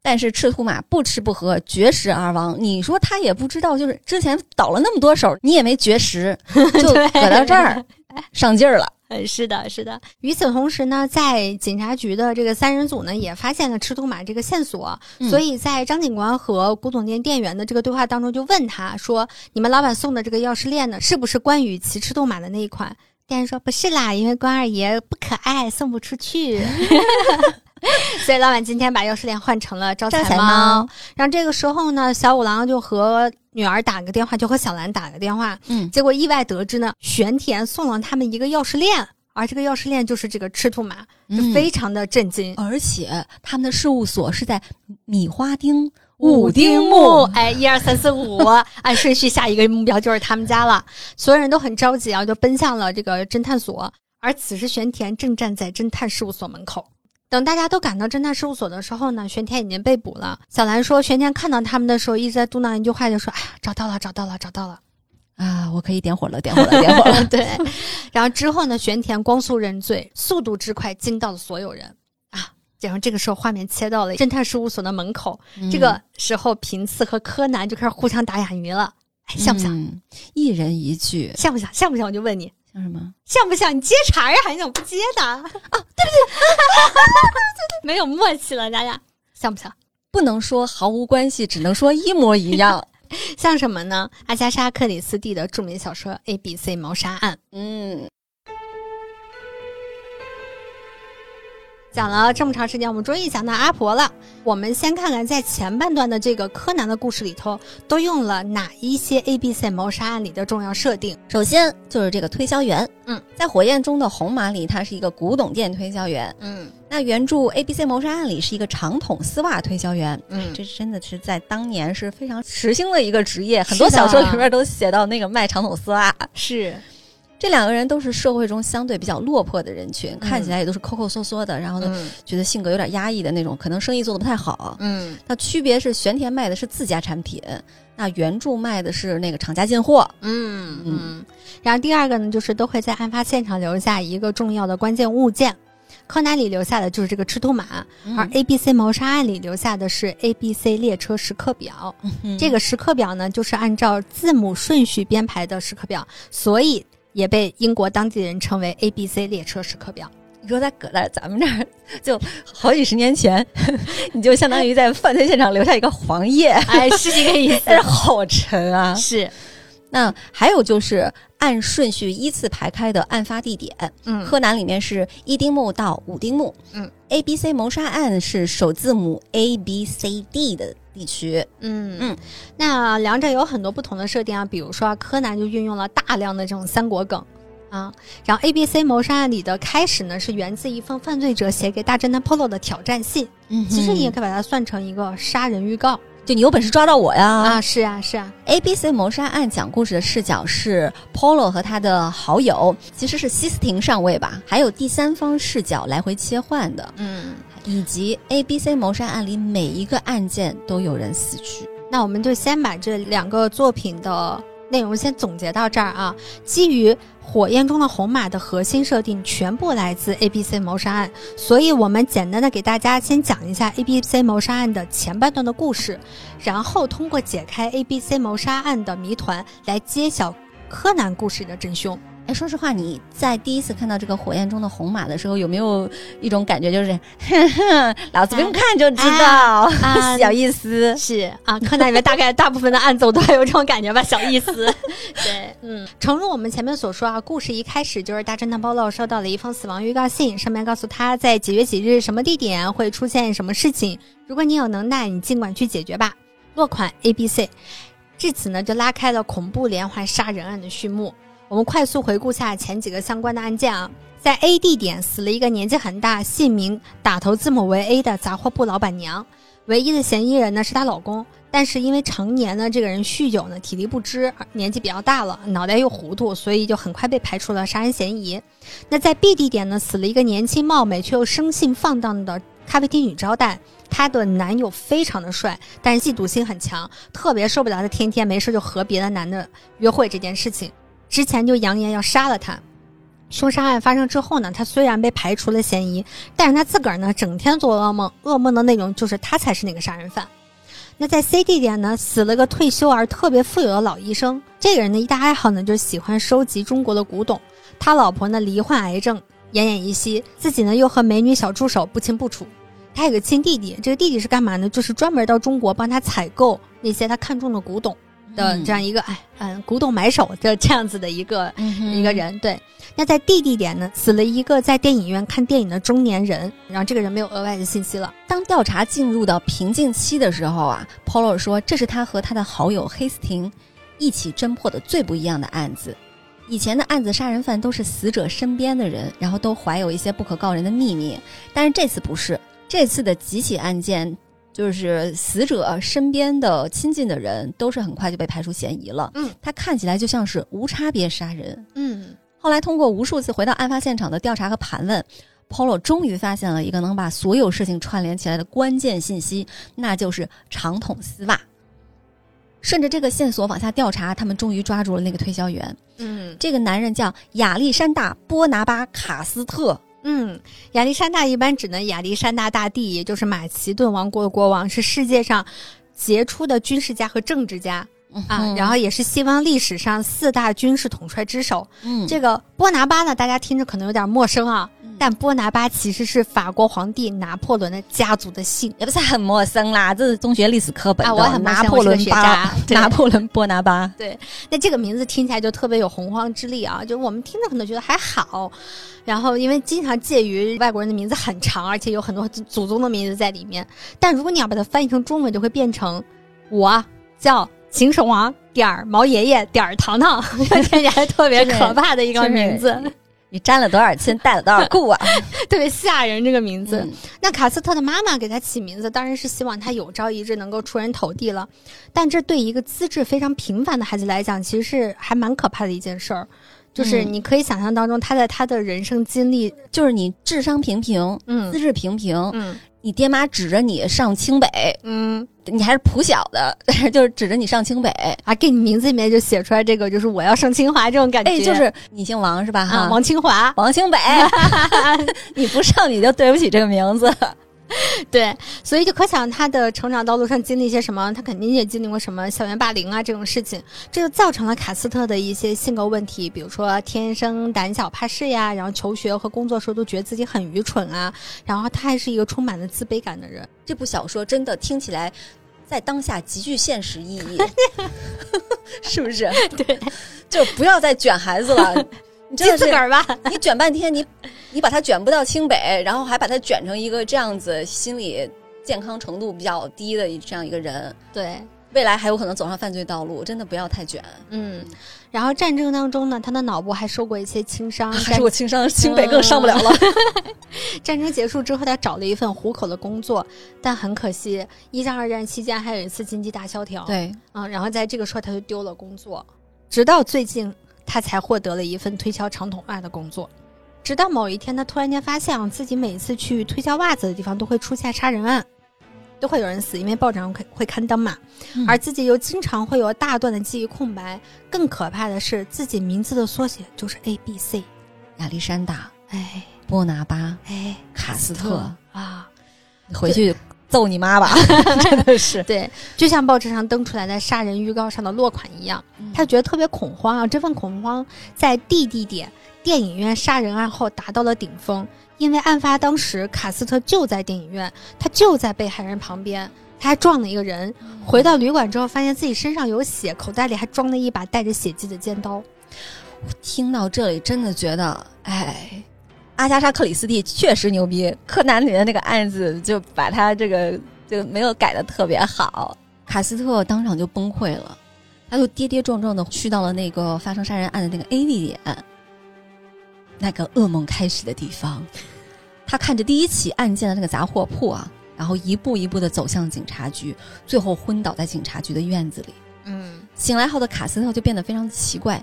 Speaker 2: 但是赤兔马不吃不喝，绝食而亡。你说他也不知道，就是之前倒了那么多手，你也没绝食，就搁到这儿 上劲儿了。
Speaker 1: 嗯，是的，是的。与此同时呢，在警察局的这个三人组呢，也发现了赤兔马这个线索。所以在张警官和古董店店员的这个对话当中，就问他说：“你们老板送的这个钥匙链呢，是不是关羽骑赤兔马的那一款？”店员说：“不是啦，因为关二爷不可爱，送不出去。”所以老板今天把钥匙链换成了招财猫。然后这个时候呢，小五郎就和女儿打个电话，就和小兰打个电话。嗯，结果意外得知呢，玄田送了他们一个钥匙链，而这个钥匙链就是这个赤兔马，就非常的震惊。
Speaker 2: 而且他们的事务所是在米花町五丁目。
Speaker 1: 哎，一二三四五，按顺序下一个目标就是他们家了。所有人都很着急啊，就奔向了这个侦探所。而此时玄田正站在侦探事务所门口。等大家都赶到侦探事务所的时候呢，玄天已经被捕了。小兰说，玄天看到他们的时候，一直在嘟囔一句话，就说：“哎呀，找到了，找到了，找到了，
Speaker 2: 啊，我可以点火了，点火了，点火了。”
Speaker 1: 对。然后之后呢，玄田光速认罪，速度之快惊到了所有人啊。然后这个时候画面切到了侦探事务所的门口，这个时候平次和柯南就开始互相打哑谜了，像不像？
Speaker 2: 一人一句，
Speaker 1: 像不像？像不像？我就问你。
Speaker 2: 像什么？
Speaker 1: 像不像你接茬呀？还是不接的？啊，对不对？没有默契了，咱俩像不像？
Speaker 2: 不能说毫无关系，只能说一模一样。
Speaker 1: 像什么呢？阿加莎·克里斯蒂的著名小说《A B C 谋杀案》。嗯。讲了这么长时间，我们终于讲到阿婆了。我们先看看在前半段的这个柯南的故事里头，都用了哪一些 A B C 谋杀案里的重要设定。
Speaker 2: 首先就是这个推销员，嗯，在火焰中的红马里，他是一个古董店推销员，嗯，那原著 A B C 谋杀案里是一个长筒丝袜推销员，嗯，这真的是在当年是非常时兴的一个职业，很多小说里面都写到那个卖长筒丝袜
Speaker 1: 是。
Speaker 2: 这两个人都是社会中相对比较落魄的人群，看起来也都是抠抠缩缩的，然后呢，觉得性格有点压抑的那种，可能生意做的不太好。嗯，那区别是玄田卖的是自家产品，那原著卖的是那个厂家进货。
Speaker 1: 嗯嗯。然后第二个呢，就是都会在案发现场留下一个重要的关键物件，柯南里留下的就是这个赤兔马，而 A B C 谋杀案里留下的是 A B C 列车时刻表。这个时刻表呢，就是按照字母顺序编排的时刻表，所以。也被英国当地人称为 A B C 列车时刻表。
Speaker 2: 你说在搁在咱们这儿，就好几十年前，你就相当于在犯罪现场留下一个黄页，
Speaker 1: 哎，是这个意思。
Speaker 2: 好沉啊！
Speaker 1: 是。
Speaker 2: 那还有就是按顺序依次排开的案发地点。嗯，柯南里面是一丁目到五丁目。嗯，A B C 谋杀案是首字母 A B C D 的。地区，
Speaker 1: 嗯。嗯，那两者有很多不同的设定啊，比如说柯南就运用了大量的这种三国梗啊，然后 A B C 谋杀案里的开始呢是源自一封犯罪者写给大侦探 Polo 的挑战信，嗯，其实你也可以把它算成一个杀人预告，
Speaker 2: 就你有本事抓到我呀
Speaker 1: 啊，是啊是啊
Speaker 2: ，A B C 谋杀案讲故事的视角是 Polo 和他的好友，其实是西斯廷上尉吧，还有第三方视角来回切换的，嗯。以及 A、B、C 谋杀案里每一个案件都有人死去，
Speaker 1: 那我们就先把这两个作品的内容先总结到这儿啊。基于火焰中的红马的核心设定全部来自 A、B、C 谋杀案，所以我们简单的给大家先讲一下 A、B、C 谋杀案的前半段的故事，然后通过解开 A、B、C 谋杀案的谜团来揭晓柯南故事的真凶。
Speaker 2: 哎，说实话，你在第一次看到这个火焰中的红马的时候，有没有一种感觉，就是哼哼，老子不用看就知道啊，小意思
Speaker 1: 是啊，柯南里面大概大部分的案子我都有这种感觉吧，小意思。对，嗯，诚如我们前面所说啊，故事一开始就是大侦探包洛收到了一封死亡预告信，上面告诉他在几月几日什么地点会出现什么事情，如果你有能耐，你尽管去解决吧。落款 A B C。至此呢，就拉开了恐怖连环杀人案的序幕。我们快速回顾下前几个相关的案件啊，在 A 地点死了一个年纪很大、姓名打头字母为 A 的杂货铺老板娘，唯一的嫌疑人呢是她老公。但是因为常年呢，这个人酗酒呢，体力不支，年纪比较大了，脑袋又糊涂，所以就很快被排除了杀人嫌疑。那在 B 地点呢，死了一个年轻貌美却又生性放荡的咖啡厅女招待，她的男友非常的帅，但是嫉妒心很强，特别受不了她天天没事就和别的男的约会这件事情。之前就扬言要杀了他。凶杀案发生之后呢，他虽然被排除了嫌疑，但是他自个儿呢，整天做噩梦，噩梦的内容就是他才是那个杀人犯。那在 C 地点呢，死了个退休而特别富有的老医生。这个人的一大爱好呢，就是喜欢收集中国的古董。他老婆呢，罹患癌症，奄奄一息，自己呢又和美女小助手不清不楚。他有个亲弟弟，这个弟弟是干嘛呢？就是专门到中国帮他采购那些他看中的古董。的这样一个哎嗯古董买手的这样子的一个一个人对，那在 D 地点呢死了一个在电影院看电影的中年人，然后这个人没有额外的信息了。
Speaker 2: 当调查进入到瓶颈期的时候啊，Polo 说这是他和他的好友黑斯廷一起侦破的最不一样的案子。以前的案子杀人犯都是死者身边的人，然后都怀有一些不可告人的秘密，但是这次不是，这次的几起案件。就是死者身边的亲近的人都是很快就被排除嫌疑了。嗯，他看起来就像是无差别杀人。嗯，后来通过无数次回到案发现场的调查和盘问，Polo 终于发现了一个能把所有事情串联起来的关键信息，那就是长筒丝袜。顺着这个线索往下调查，他们终于抓住了那个推销员。嗯，这个男人叫亚历山大·波拿巴·卡斯特。
Speaker 1: 嗯，亚历山大一般指的亚历山大大帝，也就是马其顿王国的国王，是世界上杰出的军事家和政治家啊，然后也是西方历史上四大军事统帅之首。嗯，这个波拿巴呢，大家听着可能有点陌生啊。但波拿巴其实是法国皇帝拿破仑的家族的姓，
Speaker 2: 也不是很陌生啦。这是中学历史课本
Speaker 1: 啊，我很
Speaker 2: 拿破仑
Speaker 1: 学家，
Speaker 2: 拿破仑波拿巴。
Speaker 1: 对，那这个名字听起来就特别有洪荒之力啊！就我们听着可能觉得还好，然后因为经常介于外国人的名字很长，而且有很多祖宗的名字在里面。但如果你要把它翻译成中文，就会变成我叫秦始皇点儿毛爷爷点儿糖糖，听起来特别可怕的一个名字。
Speaker 2: 你沾了多少亲，带了多少故啊？
Speaker 1: 特别吓人，这个名字。那卡斯特的妈妈给他起名字，当然是希望他有朝一日能够出人头地了。但这对一个资质非常平凡的孩子来讲，其实是还蛮可怕的一件事儿。就是你可以想象当中，他在他的人生经历，
Speaker 2: 就是你智商平平，嗯，资质平平，嗯。你爹妈指着你上清北，嗯，你还是普小的，但 是就是指着你上清北
Speaker 1: 啊，给你名字里面就写出来这个，就是我要上清华这种感觉。
Speaker 2: 哎，就是你姓王是吧？
Speaker 1: 哈，王清华，
Speaker 2: 王清北，你不上你就对不起这个名字。
Speaker 1: 对，所以就可想他的成长道路上经历一些什么，他肯定也经历过什么校园霸凌啊这种事情，这就造成了卡斯特的一些性格问题，比如说天生胆小怕事呀，然后求学和工作时候都觉得自己很愚蠢啊，然后他还是一个充满了自卑感的人。
Speaker 2: 这部小说真的听起来在当下极具现实意义，是不是？
Speaker 1: 对，
Speaker 2: 就不要再卷孩子了。你
Speaker 1: 记自个儿吧，
Speaker 2: 你卷半天，你你把它卷不到清北，然后还把它卷成一个这样子心理健康程度比较低的这样一个人，
Speaker 1: 对，
Speaker 2: 未来还有可能走上犯罪道路，真的不要太卷。
Speaker 1: 嗯，然后战争当中呢，他的脑部还受过一些轻伤，
Speaker 2: 还受过轻伤，清北更上不了了。
Speaker 1: 战争结束之后，他找了一份糊口的工作，但很可惜，一战、二战期间还有一次经济大萧条，
Speaker 2: 对，
Speaker 1: 嗯，然后在这个时候他就丢了工作，直到最近。他才获得了一份推销长筒袜的工作，直到某一天，他突然间发现自己每次去推销袜子的地方都会出现杀人案，都会有人死，因为报纸上会刊登嘛。而自己又经常会有大段的记忆空白。更可怕的是，自己名字的缩写就是 A B C，
Speaker 2: 亚历山大，
Speaker 1: 哎，
Speaker 2: 波拿巴，
Speaker 1: 哎，
Speaker 2: 卡斯特。
Speaker 1: 啊，
Speaker 2: 回去。揍你妈吧！真的是
Speaker 1: 对，就像报纸上登出来的杀人预告上的落款一样，他觉得特别恐慌啊。这份恐慌在 D 地点电影院杀人案后达到了顶峰，因为案发当时卡斯特就在电影院，他就在被害人旁边，他还撞了一个人。回到旅馆之后，发现自己身上有血，口袋里还装了一把带着血迹的尖刀。
Speaker 2: 我听到这里，真的觉得，哎。阿加莎·克里斯蒂确实牛逼，柯南里的那个案子就把他这个就没有改的特别好，卡斯特当场就崩溃了。他就跌跌撞撞的去到了那个发生杀人案的那个 A 地点，那个噩梦开始的地方。他看着第一起案件的那个杂货铺啊，然后一步一步的走向警察局，最后昏倒在警察局的院子里。嗯，醒来后的卡斯特就变得非常奇怪。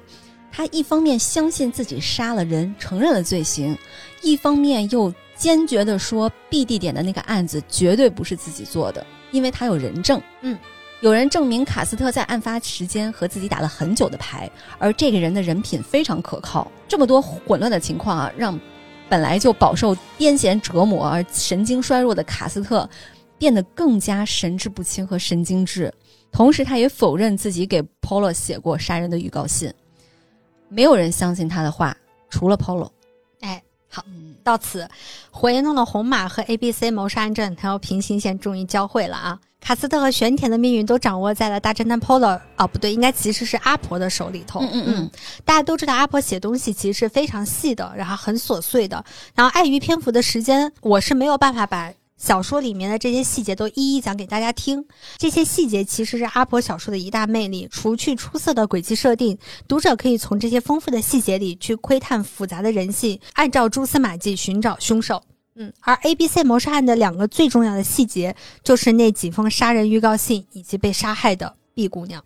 Speaker 2: 他一方面相信自己杀了人，承认了罪行，一方面又坚决的说 B 地点的那个案子绝对不是自己做的，因为他有人证。嗯。有人证明卡斯特在案发时间和自己打了很久的牌，而这个人的人品非常可靠。这么多混乱的情况啊，让本来就饱受癫痫折磨而神经衰弱的卡斯特变得更加神志不清和神经质。同时，他也否认自己给 Polo 写过杀人的预告信。没有人相信他的话，除了 Polo。
Speaker 1: 哎，好，到此，火焰中的红马和 A、B、C 谋杀案这两条平行线终于交汇了啊！卡斯特和玄田的命运都掌握在了大侦探 Polo 啊，不对，应该其实是阿婆的手里头。
Speaker 2: 嗯嗯嗯，
Speaker 1: 大家都知道阿婆写东西其实是非常细的，然后很琐碎的。然后碍于篇幅的时间，我是没有办法把小说里面的这些细节都一一讲给大家听。这些细节其实是阿婆小说的一大魅力，除去出色的轨迹设定，读者可以从这些丰富的细节里去窥探复杂的人性，按照蛛丝马迹寻找凶手。嗯，而 A、B、C 谋杀案的两个最重要的细节，就是那几封杀人预告信以及被杀害的 B 姑娘。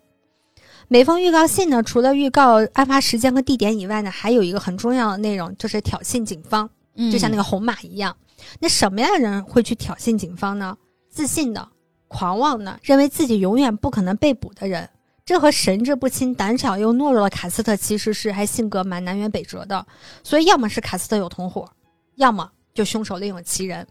Speaker 1: 每封预告信呢，除了预告案发时间和地点以外呢，还有一个很重要的内容，就是挑衅警方。就像那个红马一样，那什么样的人会去挑衅警方呢？自信的、狂妄的、认为自己永远不可能被捕的人。这和神志不清、胆小又懦弱的卡斯特其实是还性格蛮南辕北辙的。所以，要么是卡斯特有同伙，要么。就凶手另有其人，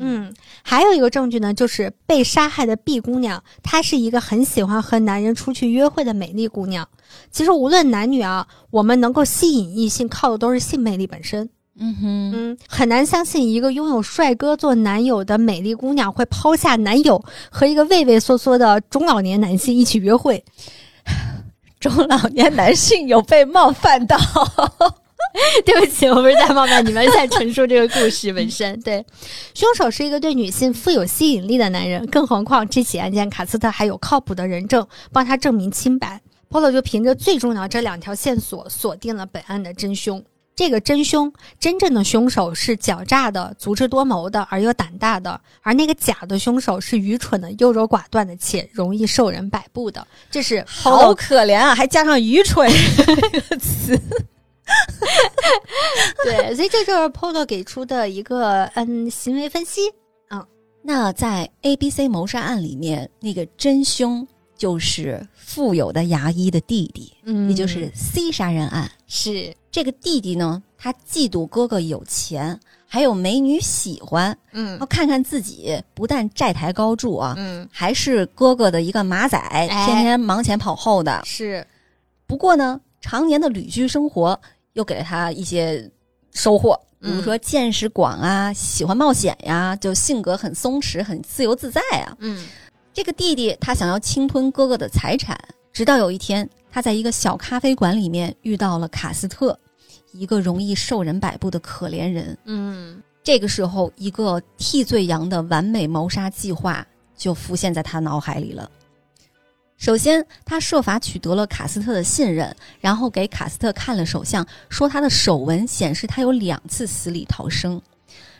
Speaker 1: 嗯，还有一个证据呢，就是被杀害的 B 姑娘，她是一个很喜欢和男人出去约会的美丽姑娘。其实无论男女啊，我们能够吸引异性，靠的都是性魅力本身。
Speaker 2: 嗯哼，
Speaker 1: 嗯，很难相信一个拥有帅哥做男友的美丽姑娘会抛下男友和一个畏畏缩缩的中老年男性一起约会。
Speaker 2: 中老年男性有被冒犯到。
Speaker 1: 对不起，我不是在冒犯你们，在陈述这个故事本身。对，凶手是一个对女性富有吸引力的男人，更何况这起案件卡斯特还有靠谱的人证帮他证明清白。Polo 就凭着最重要这两条线索锁定了本案的真凶。这个真凶，真正的凶手是狡诈的、足智多谋的而又胆大的，而那个假的凶手是愚蠢的、优柔寡断的且容易受人摆布的。这是
Speaker 2: 好可怜啊，还加上愚蠢 这个词。
Speaker 1: 对，所以这就是 Polo 给出的一个嗯行为分析嗯。
Speaker 2: 那在 A B C 谋杀案里面，那个真凶就是富有的牙医的弟弟，嗯，也就是 C 杀人案。
Speaker 1: 是
Speaker 2: 这个弟弟呢，他嫉妒哥哥有钱，还有美女喜欢，嗯，看看自己不但债台高筑啊，嗯，还是哥哥的一个马仔，天天忙前跑后的。
Speaker 1: 是，
Speaker 2: 不过呢，常年的旅居生活。又给了他一些收获，比如说见识广啊，喜欢冒险呀，就性格很松弛，很自由自在啊。
Speaker 1: 嗯，
Speaker 2: 这个弟弟他想要侵吞哥哥的财产，直到有一天，他在一个小咖啡馆里面遇到了卡斯特，一个容易受人摆布的可怜人。
Speaker 1: 嗯，
Speaker 2: 这个时候，一个替罪羊的完美谋杀计划就浮现在他脑海里了。首先，他设法取得了卡斯特的信任，然后给卡斯特看了手相，说他的手纹显示他有两次死里逃生，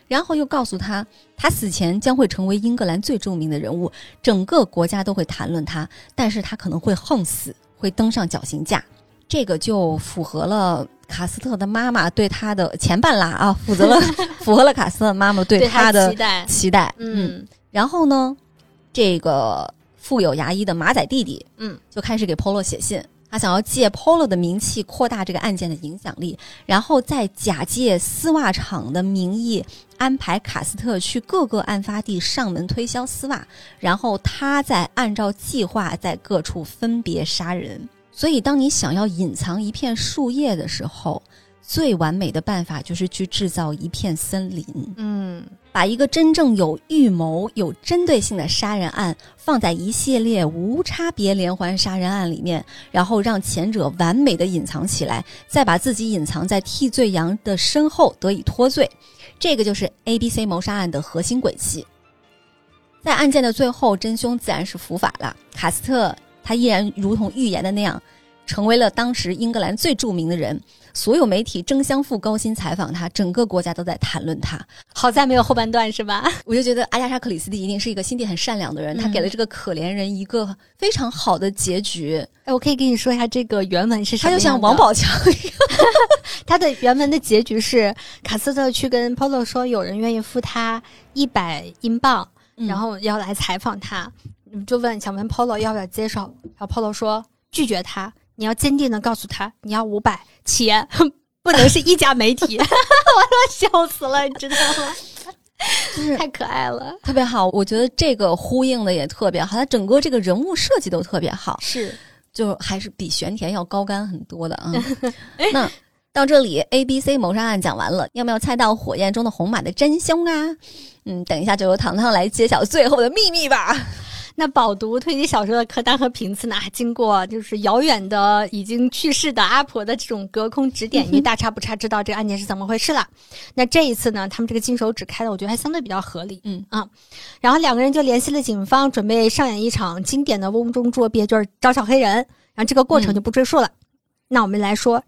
Speaker 2: 然后又告诉他，他死前将会成为英格兰最著名的人物，整个国家都会谈论他，但是他可能会横死，会登上绞刑架。这个就符合了卡斯特的妈妈对他的前半拉啊，符合了 符合了卡斯特妈妈对他的
Speaker 1: 期待
Speaker 2: 期待。嗯，然后呢，这个。富有牙医的马仔弟弟，
Speaker 1: 嗯，
Speaker 2: 就开始给 Polo 写信，他想要借 Polo 的名气扩大这个案件的影响力，然后再假借丝袜厂的名义安排卡斯特去各个案发地上门推销丝袜，然后他再按照计划在各处分别杀人。所以，当你想要隐藏一片树叶的时候，最完美的办法就是去制造一片森林。
Speaker 1: 嗯。
Speaker 2: 把一个真正有预谋、有针对性的杀人案放在一系列无差别连环杀人案里面，然后让前者完美的隐藏起来，再把自己隐藏在替罪羊的身后得以脱罪，这个就是 A B C 谋杀案的核心轨迹。在案件的最后，真凶自然是伏法了，卡斯特。他依然如同预言的那样，成为了当时英格兰最著名的人。所有媒体争相赴高薪采访他，整个国家都在谈论他。
Speaker 1: 好在没有后半段，是吧？
Speaker 2: 我就觉得阿加莎·克里斯蒂一定是一个心地很善良的人，他给了这个可怜人一个非常好的结局。
Speaker 1: 哎，我可以跟你说一下这个原文是什么？
Speaker 2: 他就像王宝强一样，
Speaker 1: 他的原文的结局是卡斯特去跟 Polo 说，有人愿意付他一百英镑，然后要来采访他，就问想问 Polo 要不要接受，然后 Polo 说拒绝他。你要坚定的告诉他，你要五百，且 不能是一家媒体，我都笑死了，你知道吗？
Speaker 2: 就是
Speaker 1: 太可爱了，
Speaker 2: 特别好。我觉得这个呼应的也特别好，他整个这个人物设计都特别好，
Speaker 1: 是，
Speaker 2: 就还是比玄田要高干很多的啊。那到这里，A、B、C 谋杀案讲完了，要不要猜到火焰中的红马的真凶啊？嗯，等一下就由糖糖来揭晓最后的秘密吧。
Speaker 1: 那饱读推理小说的柯丹和平次呢？经过就是遥远的已经去世的阿婆的这种隔空指点，因为大差不差知道这个案件是怎么回事了。那这一次呢，他们这个金手指开的，我觉得还相对比较合理。
Speaker 2: 嗯
Speaker 1: 啊，然后两个人就联系了警方，准备上演一场经典的瓮中捉鳖，就是找小黑人。然后这个过程就不赘述了。那我们来说，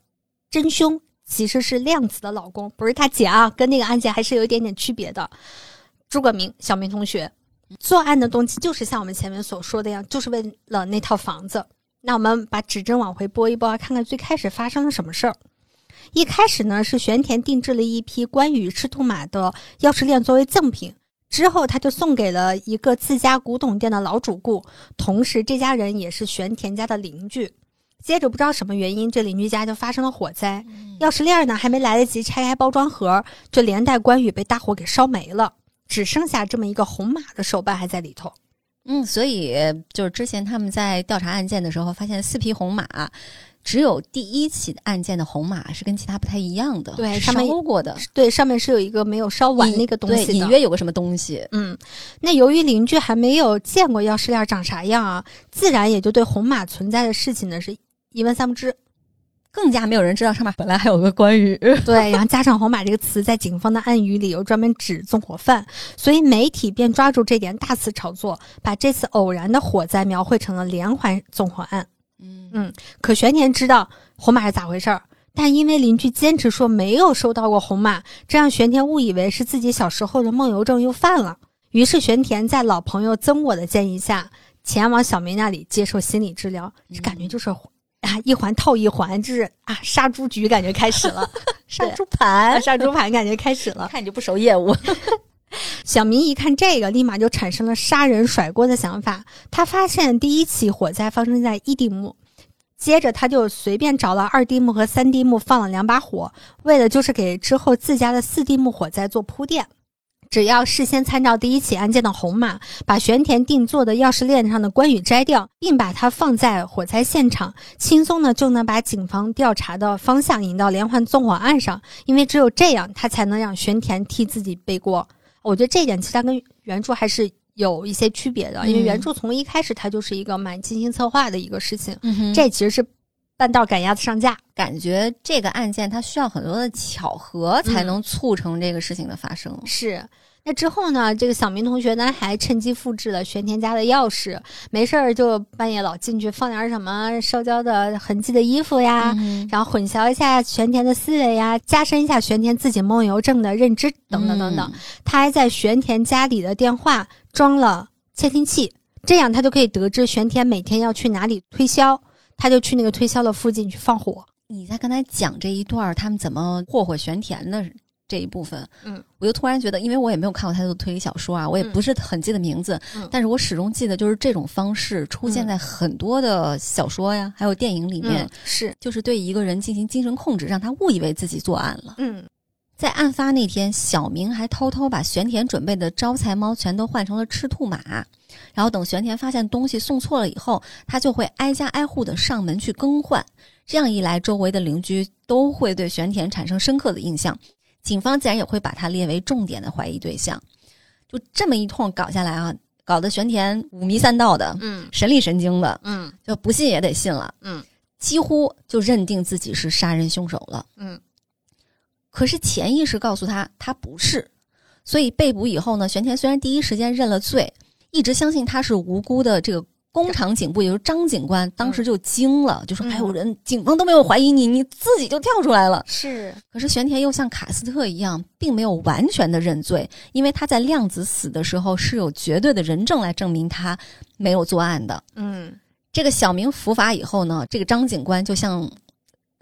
Speaker 1: 真凶其实是亮子的老公，不是他姐啊，跟那个案件还是有一点点区别的。诸葛明，小明同学。作案的动机就是像我们前面所说的样，就是为了那套房子。那我们把指针往回拨一拨，看看最开始发生了什么事儿。一开始呢，是玄田定制了一批关羽赤兔马的钥匙链作为赠品，之后他就送给了一个自家古董店的老主顾，同时这家人也是玄田家的邻居。接着不知道什么原因，这邻居家就发生了火灾，钥匙链呢还没来得及拆开包装盒，就连带关羽被大火给烧没了。只剩下这么一个红马的手办还在里头，
Speaker 2: 嗯，所以就是之前他们在调查案件的时候，发现四匹红马，只有第一起案件的红马是跟其他不太一样的，
Speaker 1: 对，烧
Speaker 2: 过的，
Speaker 1: 对，上面是有一个没有烧完那个东西
Speaker 2: 的，隐约有个什么东西，
Speaker 1: 嗯，那由于邻居还没有见过钥匙链长啥样啊，自然也就对红马存在的事情呢是一问三不知。
Speaker 2: 更加没有人知道上面本来还有个关羽，
Speaker 1: 对，然后加上“红马”这个词，在警方的暗语里又专门指纵火犯，所以媒体便抓住这点大肆炒作，把这次偶然的火灾描绘成了连环纵火案。
Speaker 2: 嗯
Speaker 1: 嗯，可玄田知道红马是咋回事儿，但因为邻居坚持说没有收到过红马，这让玄田误以为是自己小时候的梦游症又犯了。于是玄田在老朋友曾我的建议下，前往小梅那里接受心理治疗，这感觉就是。啊，一环套一环，就是啊，杀猪局感觉开始了，
Speaker 2: 杀猪盘，
Speaker 1: 杀猪盘感觉开始了。
Speaker 2: 看你就不熟业务。
Speaker 1: 小明一看这个，立马就产生了杀人甩锅的想法。他发现第一起火灾发生在一地墓，接着他就随便找了二地墓和三地墓放了两把火，为的就是给之后自家的四地墓火灾做铺垫。只要事先参照第一起案件的红码，把玄田定做的钥匙链上的关羽摘掉，并把它放在火灾现场，轻松的就能把警方调查的方向引到连环纵火案上。因为只有这样，他才能让玄田替自己背锅。我觉得这一点其实跟原著还是有一些区别的，因为原著从一开始它就是一个蛮精心策划的一个事情，这其实是。半道赶鸭子上架，
Speaker 2: 感觉这个案件它需要很多的巧合才能促成这个事情的发生。
Speaker 1: 是，那之后呢？这个小明同学呢还趁机复制了玄田家的钥匙，没事儿就半夜老进去放点什么烧焦的痕迹的衣服呀，然后混淆一下玄田的思维呀，加深一下玄田自己梦游症的认知等等等等。他还在玄田家里的电话装了窃听器，这样他就可以得知玄田每天要去哪里推销。他就去那个推销的附近去放火。
Speaker 2: 你在刚才讲这一段他们怎么霍霍玄田的这一部分，
Speaker 1: 嗯，
Speaker 2: 我就突然觉得，因为我也没有看过太多的推理小说啊，我也不是很记得名字，但是我始终记得就是这种方式出现在很多的小说呀，还有电影里面，
Speaker 1: 是。
Speaker 2: 就是对一个人进行精神控制，让他误以为自己作案了。
Speaker 1: 嗯，
Speaker 2: 在案发那天，小明还偷偷把玄田准备的招财猫全都换成了赤兔马。然后等玄田发现东西送错了以后，他就会挨家挨户的上门去更换。这样一来，周围的邻居都会对玄田产生深刻的印象，警方自然也会把他列为重点的怀疑对象。就这么一通搞下来啊，搞得玄田五迷三道的，
Speaker 1: 嗯，
Speaker 2: 神力神经的，
Speaker 1: 嗯，
Speaker 2: 就不信也得信了，
Speaker 1: 嗯，
Speaker 2: 几乎就认定自己是杀人凶手了，
Speaker 1: 嗯。
Speaker 2: 可是潜意识告诉他，他不是。所以被捕以后呢，玄田虽然第一时间认了罪。一直相信他是无辜的这个工厂警部，也就是张警官，当时就惊了，就说：“还有人，警方都没有怀疑你，你自己就跳出来了。”
Speaker 1: 是。
Speaker 2: 可是玄田又像卡斯特一样，并没有完全的认罪，因为他在量子死的时候是有绝对的人证来证明他没有作案的。
Speaker 1: 嗯，
Speaker 2: 这个小明伏法以后呢，这个张警官就向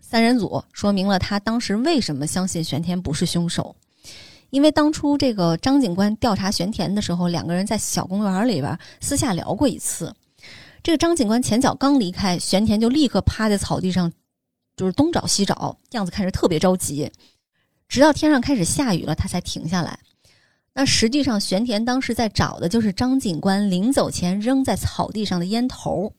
Speaker 2: 三人组说明了他当时为什么相信玄田不是凶手。因为当初这个张警官调查玄田的时候，两个人在小公园里边私下聊过一次。这个张警官前脚刚离开，玄田就立刻趴在草地上，就是东找西找，样子看着特别着急。直到天上开始下雨了，他才停下来。那实际上，玄田当时在找的就是张警官临走前扔在草地上的烟头。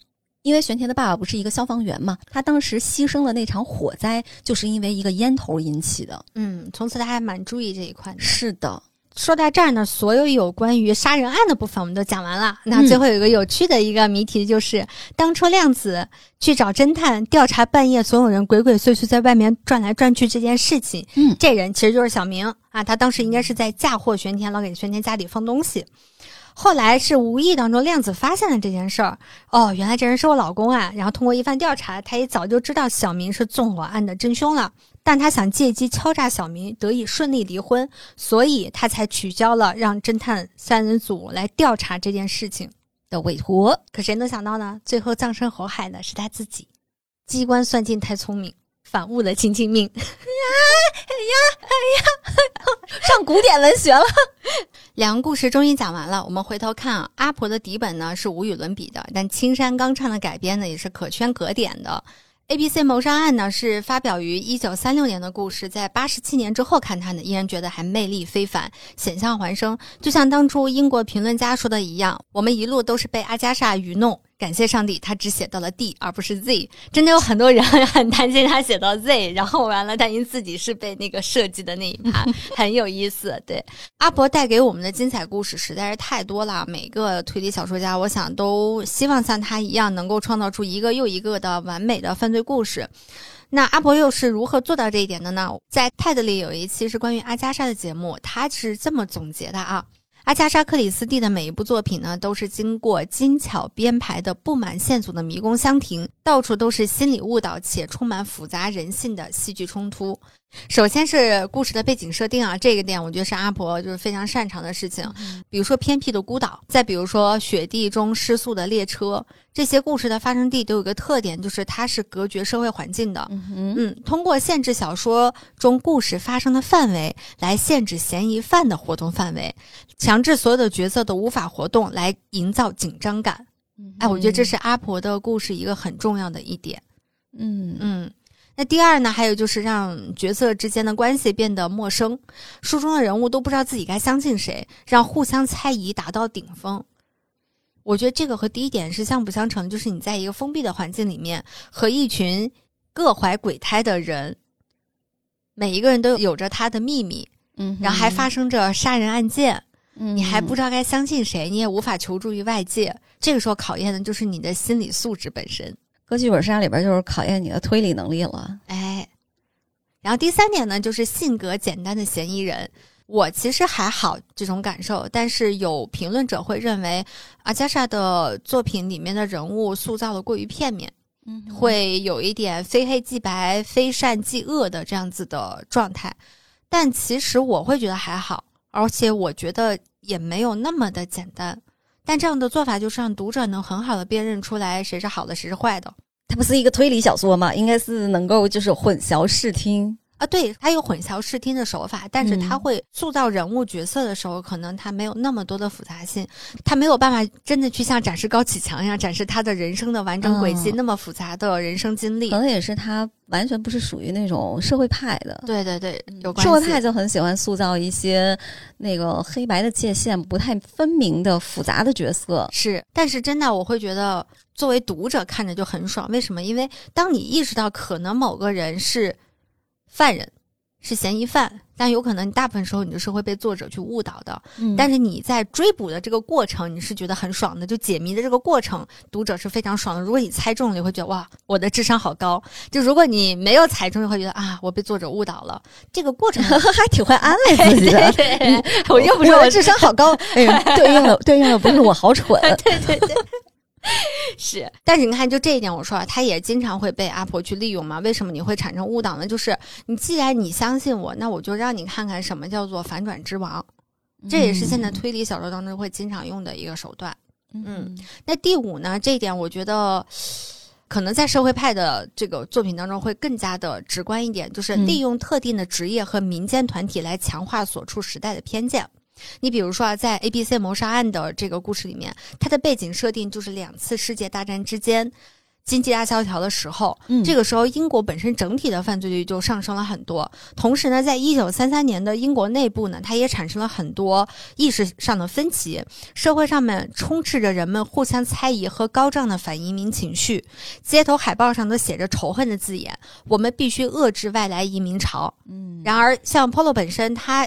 Speaker 2: 因为玄田的爸爸不是一个消防员嘛，他当时牺牲的那场火灾就是因为一个烟头引起的。
Speaker 1: 嗯，从此他还蛮注意这一块的。
Speaker 2: 是的。
Speaker 1: 说到这儿呢，所有有关于杀人案的部分我们都讲完了。那最后有一个有趣的一个谜题，就是当初亮子去找侦探调查半夜所有人鬼鬼祟祟在外面转来转去这件事情，
Speaker 2: 嗯，
Speaker 1: 这人其实就是小明啊。他当时应该是在嫁祸玄田，老给玄田家里放东西。后来是无意当中亮子发现了这件事儿，哦，原来这人是我老公啊。然后通过一番调查，他也早就知道小明是纵火案的真凶了。但他想借机敲诈小明，得以顺利离婚，所以他才取消了让侦探三人组来调查这件事情的委托。可谁能想到呢？最后葬身火海的是他自己。机关算尽太聪明，反误了亲亲命。哎
Speaker 2: 呀哎呀，上古典文学了。
Speaker 1: 两个故事终于讲完了，我们回头看啊，阿婆的底本呢是无与伦比的，但青山刚昌的改编呢也是可圈可点的。A B C 谋杀案呢是发表于一九三六年的故事，在八十七年之后看它呢，依然觉得还魅力非凡，险象环生。就像当初英国评论家说的一样，我们一路都是被阿加莎愚弄。感谢上帝，他只写到了 D 而不是 Z。真的有很多人 很担心他写到 Z，然后完了担心自己是被那个设计的那一盘，很有意思。对，阿伯带给我们的精彩故事实在是太多了。每个推理小说家，我想都希望像他一样，能够创造出一个又一个的完美的犯罪故事。那阿伯又是如何做到这一点的呢？在 TED 里有一期是关于阿加莎的节目，他是这么总结的啊。阿加莎·克里斯蒂的每一部作品呢，都是经过精巧编排的布满线索的迷宫香亭，到处都是心理误导且充满复杂人性的戏剧冲突。首先是故事的背景设定啊，这个点我觉得是阿婆就是非常擅长的事情。比如说偏僻的孤岛，再比如说雪地中失速的列车，这些故事的发生地都有个特点，就是它是隔绝社会环境的。嗯，通过限制小说中故事发生的范围，来限制嫌疑犯的活动范围，强制所有的角色都无法活动，来营造紧张感。哎，我觉得这是阿婆的故事一个很重要的一点。
Speaker 2: 嗯嗯。
Speaker 1: 那第二呢？还有就是让角色之间的关系变得陌生，书中的人物都不知道自己该相信谁，让互相猜疑达到顶峰。我觉得这个和第一点是相辅相成，就是你在一个封闭的环境里面，和一群各怀鬼胎的人，每一个人都有着他的秘密，
Speaker 2: 嗯，
Speaker 1: 然后还发生着杀人案件，
Speaker 2: 嗯，
Speaker 1: 你还不知道该相信谁，你也无法求助于外界。这个时候考验的就是你的心理素质本身。
Speaker 2: 搁剧本杀里边就是考验你的推理能力了，
Speaker 1: 哎，然后第三点呢，就是性格简单的嫌疑人。我其实还好这种感受，但是有评论者会认为阿加莎的作品里面的人物塑造的过于片面，
Speaker 2: 嗯，
Speaker 1: 会有一点非黑即白、非善即恶的这样子的状态。但其实我会觉得还好，而且我觉得也没有那么的简单。但这样的做法就是让读者能很好的辨认出来谁是好的，谁是坏的。
Speaker 2: 它不是一个推理小说吗？应该是能够就是混淆视听。
Speaker 1: 啊，对，他有混淆视听的手法，但是他会塑造人物角色的时候，可能他没有那么多的复杂性，他没有办法真的去像展示高启强一样展示他的人生的完整轨迹，那么复杂的人生经历。
Speaker 2: 可能也是他完全不是属于那种社会派的。
Speaker 1: 对对对，有关系
Speaker 2: 社会派就很喜欢塑造一些那个黑白的界限不太分明的复杂的角色。
Speaker 1: 是，但是真的我会觉得，作为读者看着就很爽。为什么？因为当你意识到可能某个人是。犯人是嫌疑犯，但有可能你大部分时候你就是会被作者去误导的。
Speaker 2: 嗯，
Speaker 1: 但是你在追捕的这个过程，你是觉得很爽的，就解谜的这个过程，读者是非常爽的。如果你猜中了，你会觉得哇，我的智商好高。就如果你没有猜中，你会觉得啊，我被作者误导了。这个过程
Speaker 2: 还挺会安慰自己
Speaker 1: 的。对，我又不是
Speaker 2: 我智商好高，哎对应的对应的不是我好蠢。
Speaker 1: 对对对。是，但是你看，就这一点，我说啊，他也经常会被阿婆去利用嘛？为什么你会产生误导呢？就是你既然你相信我，那我就让你看看什么叫做反转之王，这也是现在推理小说当中会经常用的一个手段。嗯，那第五呢？这一点我觉得可能在社会派的这个作品当中会更加的直观一点，就是利用特定的职业和民间团体来强化所处时代的偏见。你比如说啊，在 A B C 谋杀案的这个故事里面，它的背景设定就是两次世界大战之间经济大萧条的时候，嗯，这个时候英国本身整体的犯罪率就上升了很多。同时呢，在一九三三年的英国内部呢，它也产生了很多意识上的分歧，社会上面充斥着人们互相猜疑和高涨的反移民情绪，街头海报上都写着仇恨的字眼，我们必须遏制外来移民潮。嗯，然而像 Polo 本身，他。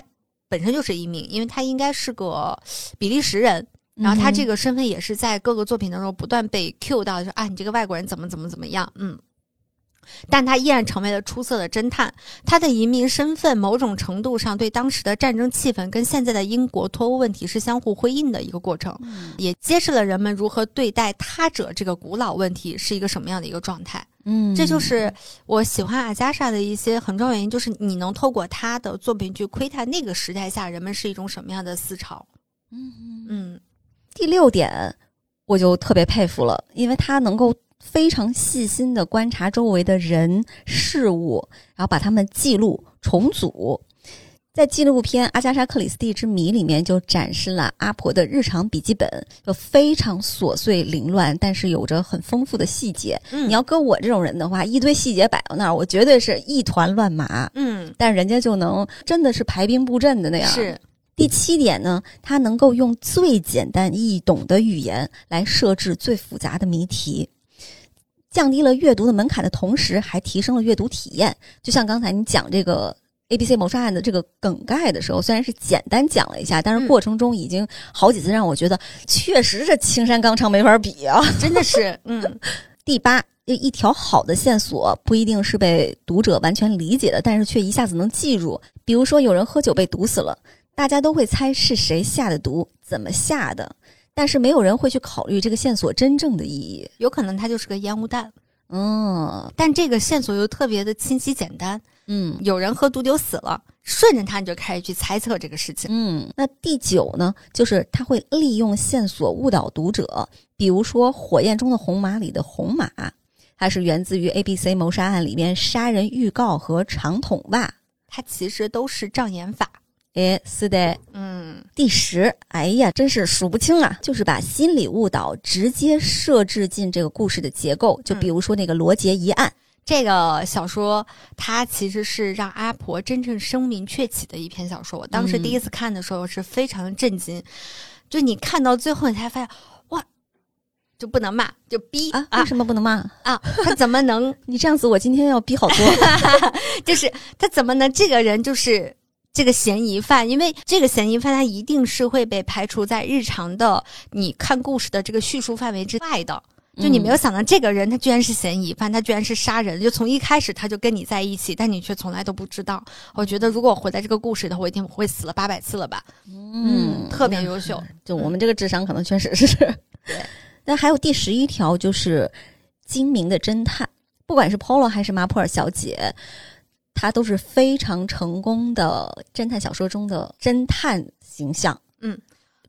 Speaker 1: 本身就是移民，因为他应该是个比利时人，然后他这个身份也是在各个作品当中不断被 Q 到，就啊，你这个外国人怎么怎么怎么样，嗯，但他依然成为了出色的侦探。他的移民身份某种程度上对当时的战争气氛跟现在的英国脱欧问题是相互辉映的一个过程，也揭示了人们如何对待他者这个古老问题是一个什么样的一个状态。
Speaker 2: 嗯，
Speaker 1: 这就是我喜欢阿加莎的一些很重要原因，就是你能透过她的作品去窥探那个时代下人们是一种什么样的思潮。
Speaker 2: 嗯嗯。第六点，我就特别佩服了，因为他能够非常细心的观察周围的人事物，然后把他们记录重组。在纪录片《阿加莎·克里斯蒂之谜》里面，就展示了阿婆的日常笔记本，就非常琐碎凌乱，但是有着很丰富的细节。嗯你要搁我这种人的话，一堆细节摆到那儿，我绝对是一团乱麻。
Speaker 1: 嗯，
Speaker 2: 但人家就能真的是排兵布阵的那样。
Speaker 1: 是
Speaker 2: 第七点呢，他能够用最简单易懂的语言来设置最复杂的谜题，降低了阅读的门槛的同时，还提升了阅读体验。就像刚才你讲这个。A B C 谋杀案的这个梗概的时候，虽然是简单讲了一下，但是过程中已经好几次让我觉得，确实是青山刚昌没法比啊！
Speaker 1: 真的是，嗯。
Speaker 2: 第八，一条好的线索不一定是被读者完全理解的，但是却一下子能记住。比如说，有人喝酒被毒死了，大家都会猜是谁下的毒，怎么下的，但是没有人会去考虑这个线索真正的意义。
Speaker 1: 有可能它就是个烟雾弹，
Speaker 2: 嗯，
Speaker 1: 但这个线索又特别的清晰简单。
Speaker 2: 嗯，
Speaker 1: 有人喝毒酒死了，顺着他你就开始去猜测这个事情。
Speaker 2: 嗯，那第九呢，就是他会利用线索误导读者，比如说《火焰中的红马》里的红马，它是源自于 A B C 谋杀案里面杀人预告和长筒袜，
Speaker 1: 它其实都是障眼法。
Speaker 2: 诶，是的，
Speaker 1: 嗯。
Speaker 2: 第十，哎呀，真是数不清啊，就是把心理误导直接设置进这个故事的结构，就比如说那个罗杰一案。
Speaker 1: 这个小说它其实是让阿婆真正声名鹊起的一篇小说。我当时第一次看的时候是非常震惊，就你看到最后你才发现，哇，就不能骂，就逼
Speaker 2: 啊！为什么不能骂
Speaker 1: 啊？他怎么能？
Speaker 2: 你这样子，我今天要逼好多。
Speaker 1: 就是他怎么能？这个人就是这个嫌疑犯，因为这个嫌疑犯他一定是会被排除在日常的你看故事的这个叙述范围之外的。就你没有想到这个人，他居然是嫌疑犯，他居然是杀人。就从一开始他就跟你在一起，但你却从来都不知道。我觉得如果我活在这个故事的话，我一定会死了八百次了吧。嗯，特别优秀。
Speaker 2: 就我们这个智商，可能确实是。
Speaker 1: 对。
Speaker 2: 那还有第十一条，就是精明的侦探，不管是 Polo 还是马普尔小姐，她都是非常成功的侦探小说中的侦探形象。
Speaker 1: 嗯。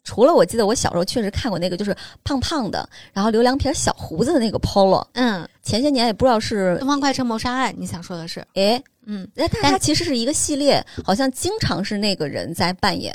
Speaker 2: 除了我记得我小时候确实看过那个，就是胖胖的，然后留两撇小胡子的那个 Polo。
Speaker 1: 嗯，
Speaker 2: 前些年也不知道是《
Speaker 1: 东方快车谋杀案》，你想说的是？
Speaker 2: 诶，
Speaker 1: 嗯，
Speaker 2: 但它其实是一个系列，好像经常是那个人在扮演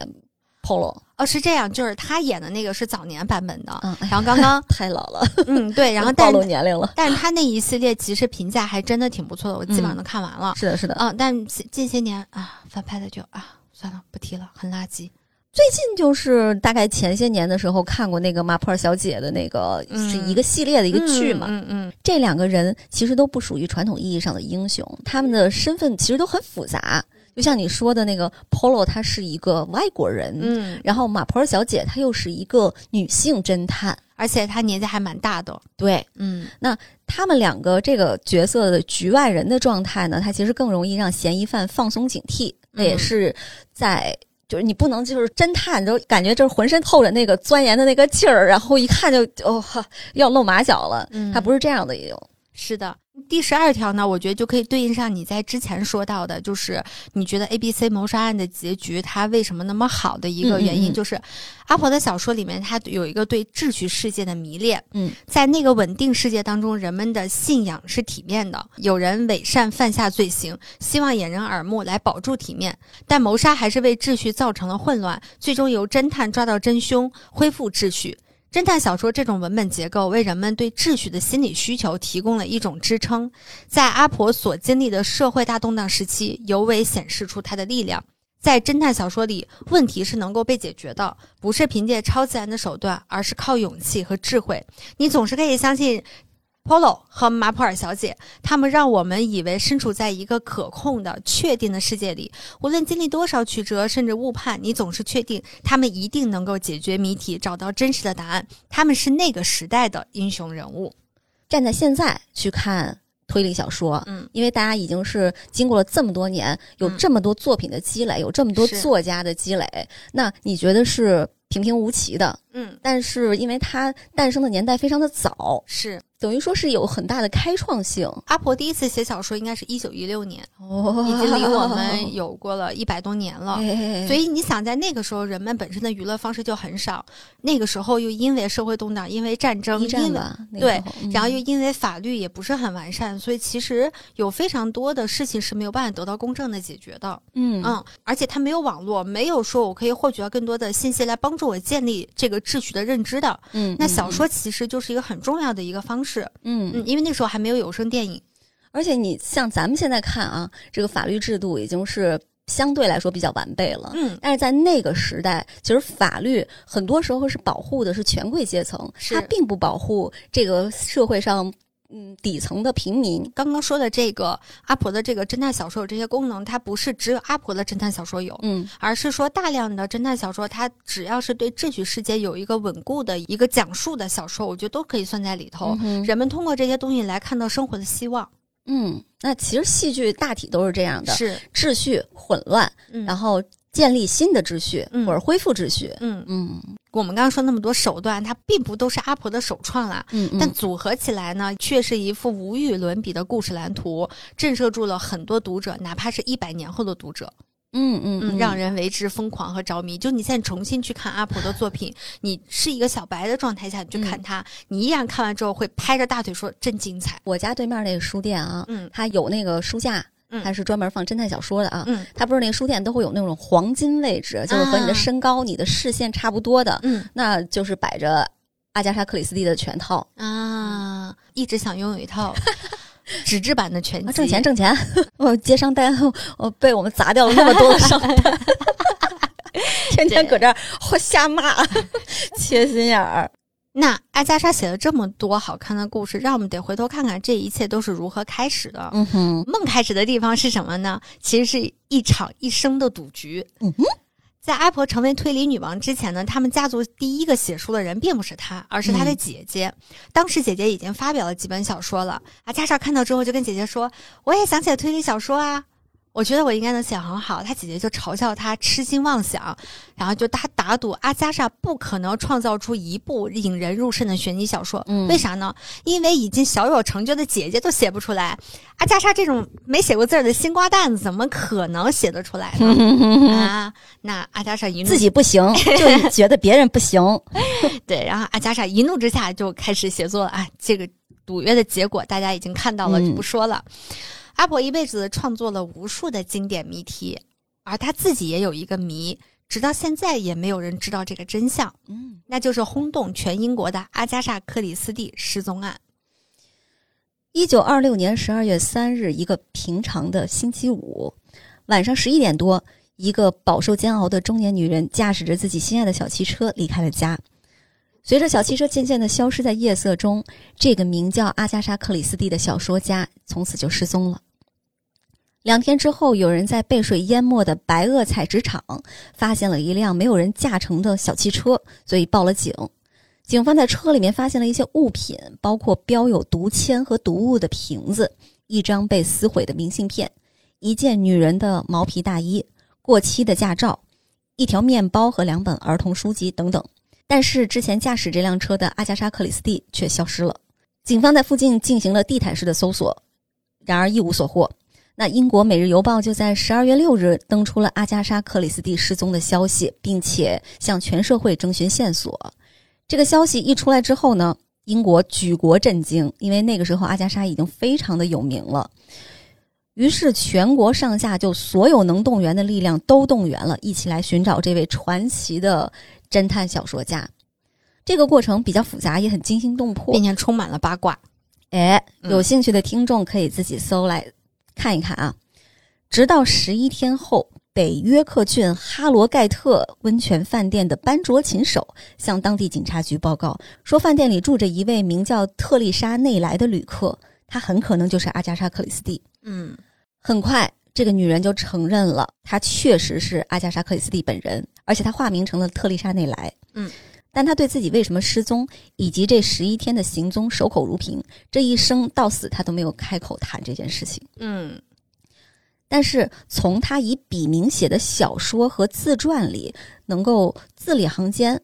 Speaker 2: Polo。
Speaker 1: 哦，是这样，就是他演的那个是早年版本的。嗯，然后刚刚
Speaker 2: 太老了。
Speaker 1: 嗯，对，然后
Speaker 2: 暴露年龄了。
Speaker 1: 但是他那一系列其实评价还真的挺不错的，我基本上都看完了。
Speaker 2: 是的，是的。
Speaker 1: 嗯，但近些年啊，翻拍的就啊，算了，不提了，很垃圾。
Speaker 2: 最近就是大概前些年的时候看过那个《马普尔小姐》的那个是一个系列的一个剧嘛，
Speaker 1: 嗯嗯，
Speaker 2: 这两个人其实都不属于传统意义上的英雄，他们的身份其实都很复杂。就像你说的那个 Polo，他是一个外国人，
Speaker 1: 嗯，
Speaker 2: 然后马普尔小姐她又是一个女性侦探，
Speaker 1: 而且她年纪还蛮大的，
Speaker 2: 对，
Speaker 1: 嗯，
Speaker 2: 那他们两个这个角色的局外人的状态呢，他其实更容易让嫌疑犯放松警惕，那也是在。就是你不能就是侦探，就感觉就是浑身透着那个钻研的那个劲儿，然后一看就哦要露马脚了。嗯，他不是这样的，也有。
Speaker 1: 是的。第十二条呢，我觉得就可以对应上你在之前说到的，就是你觉得 A B C 谋杀案的结局它为什么那么好的一个原因，就是阿婆的小说里面，它有一个对秩序世界的迷恋。嗯，在那个稳定世界当中，人们的信仰是体面的，有人伪善犯下罪行，希望掩人耳目来保住体面，但谋杀还是为秩序造成了混乱，最终由侦探抓到真凶，恢复秩序。侦探小说这种文本结构为人们对秩序的心理需求提供了一种支撑，在阿婆所经历的社会大动荡时期，尤为显示出它的力量。在侦探小说里，问题是能够被解决的，不是凭借超自然的手段，而是靠勇气和智慧。你总是可以相信。Polo 和马普尔小姐，他们让我们以为身处在一个可控的、确定的世界里。无论经历多少曲折，甚至误判，你总是确定他们一定能够解决谜题，找到真实的答案。他们是那个时代的英雄人物。
Speaker 2: 站在现在去看推理小说，嗯，因为大家已经是经过了这么多年，有这么多作品的积累，有这么多作家的积累，那你觉得是平平无奇的？嗯，但是因为它诞生的年代非常的早，
Speaker 1: 是。
Speaker 2: 等于说是有很大的开创性。
Speaker 1: 阿婆第一次写小说应该是一九一六年，哦，已经离我们 有过了一百多年了。所以你想，在那个时候，人们本身的娱乐方式就很少。那个时候又因为社会动荡，因为战争，因为对，然后又因为法律也不是很完善，所以其实有非常多的事情是没有办法得到公正的解决的。嗯嗯，而且它没有网络，没有说我可以获取到更多的信息来帮助我建立这个秩序的认知的。嗯，那小说其实就是一个很重要的一个方式。嗯嗯，因为那时候还没有有声电影，
Speaker 2: 而且你像咱们现在看啊，这个法律制度已经是相对来说比较完备了，嗯，但是在那个时代，其实法律很多时候是保护的是权贵阶层，它并不保护这个社会上。嗯，底层的平民
Speaker 1: 刚刚说的这个阿婆的这个侦探小说有这些功能，它不是只有阿婆的侦探小说有，嗯，而是说大量的侦探小说，它只要是对秩序世界有一个稳固的一个讲述的小说，我觉得都可以算在里头。人们通过这些东西来看到生活的希望。
Speaker 2: 嗯，那其实戏剧大体都是这样的，
Speaker 1: 是
Speaker 2: 秩序混乱，然后。建立新的秩序，嗯或者恢复秩序。
Speaker 1: 嗯嗯，我们刚刚说那么多手段，它并不都是阿婆的首创啦。嗯但组合起来呢，却是一幅无与伦比的故事蓝图，震慑住了很多读者，哪怕是一百年后的读者。
Speaker 2: 嗯嗯，
Speaker 1: 让人为之疯狂和着迷。就你现在重新去看阿婆的作品，你是一个小白的状态下，你去看他，你依然看完之后会拍着大腿说真精彩。
Speaker 2: 我家对面那个书店啊，嗯，它有那个书架。它是专门放侦探小说的啊，它不是那个书店都会有那种黄金位置，就是和你的身高、你的视线差不多的，嗯，那就是摆着阿加莎·克里斯蒂的全套
Speaker 1: 啊，一直想拥有一套 纸质版的全集，
Speaker 2: 挣钱挣钱，我接商单，我被我们砸掉了那么多的商单，天天搁这儿瞎骂，缺心眼儿。
Speaker 1: 那阿加莎写了这么多好看的故事，让我们得回头看看这一切都是如何开始的。嗯哼，梦开始的地方是什么呢？其实是一场一生的赌局。嗯哼，在阿婆成为推理女王之前呢，他们家族第一个写书的人并不是她，而是她的姐姐。当时姐姐已经发表了几本小说了。阿加莎看到之后就跟姐姐说：“我也想写推理小说啊。”我觉得我应该能写很好，他姐姐就嘲笑他痴心妄想，然后就他打赌阿加莎不可能创造出一部引人入胜的悬疑小说。嗯，为啥呢？因为已经小有成就的姐姐都写不出来，阿加莎这种没写过字儿的新瓜蛋子怎么可能写得出来呢？啊，那阿加莎一怒
Speaker 2: 自己不行，就觉得别人不行。
Speaker 1: 对，然后阿加莎一怒之下就开始写作了。啊，这个赌约的结果大家已经看到了，就不说了。阿婆一辈子创作了无数的经典谜题，而他自己也有一个谜，直到现在也没有人知道这个真相。嗯，那就是轰动全英国的阿加莎·克里斯蒂失踪案。
Speaker 2: 一九二六年十二月三日，一个平常的星期五晚上十一点多，一个饱受煎熬的中年女人驾驶着自己心爱的小汽车离开了家。随着小汽车渐渐的消失在夜色中，这个名叫阿加莎·克里斯蒂的小说家从此就失踪了。两天之后，有人在被水淹没的白垩采石场发现了一辆没有人驾乘的小汽车，所以报了警。警方在车里面发现了一些物品，包括标有毒铅和毒物的瓶子、一张被撕毁的明信片、一件女人的毛皮大衣、过期的驾照、一条面包和两本儿童书籍等等。但是之前驾驶这辆车的阿加莎·克里斯蒂却消失了。警方在附近进行了地毯式的搜索，然而一无所获。那英国《每日邮报》就在十二月六日登出了阿加莎·克里斯蒂失踪的消息，并且向全社会征询线索。这个消息一出来之后呢，英国举国震惊，因为那个时候阿加莎已经非常的有名了。于是全国上下就所有能动员的力量都动员了，一起来寻找这位传奇的侦探小说家。这个过程比较复杂，也很惊心动魄，
Speaker 1: 并且充满了八卦。
Speaker 2: 哎，有兴趣的听众可以自己搜来。看一看啊，直到十一天后，北约克郡哈罗盖特温泉饭店的班卓琴手向当地警察局报告说，饭店里住着一位名叫特丽莎内莱的旅客，她很可能就是阿加莎克里斯蒂。
Speaker 1: 嗯，
Speaker 2: 很快，这个女人就承认了，她确实是阿加莎克里斯蒂本人，而且她化名成了特丽莎内莱。
Speaker 1: 嗯，
Speaker 2: 但她对自己为什么失踪以及这十一天的行踪守口如瓶，这一生到死她都没有开口谈这件事情。
Speaker 1: 嗯。
Speaker 2: 但是从他以笔名写的小说和自传里，能够字里行间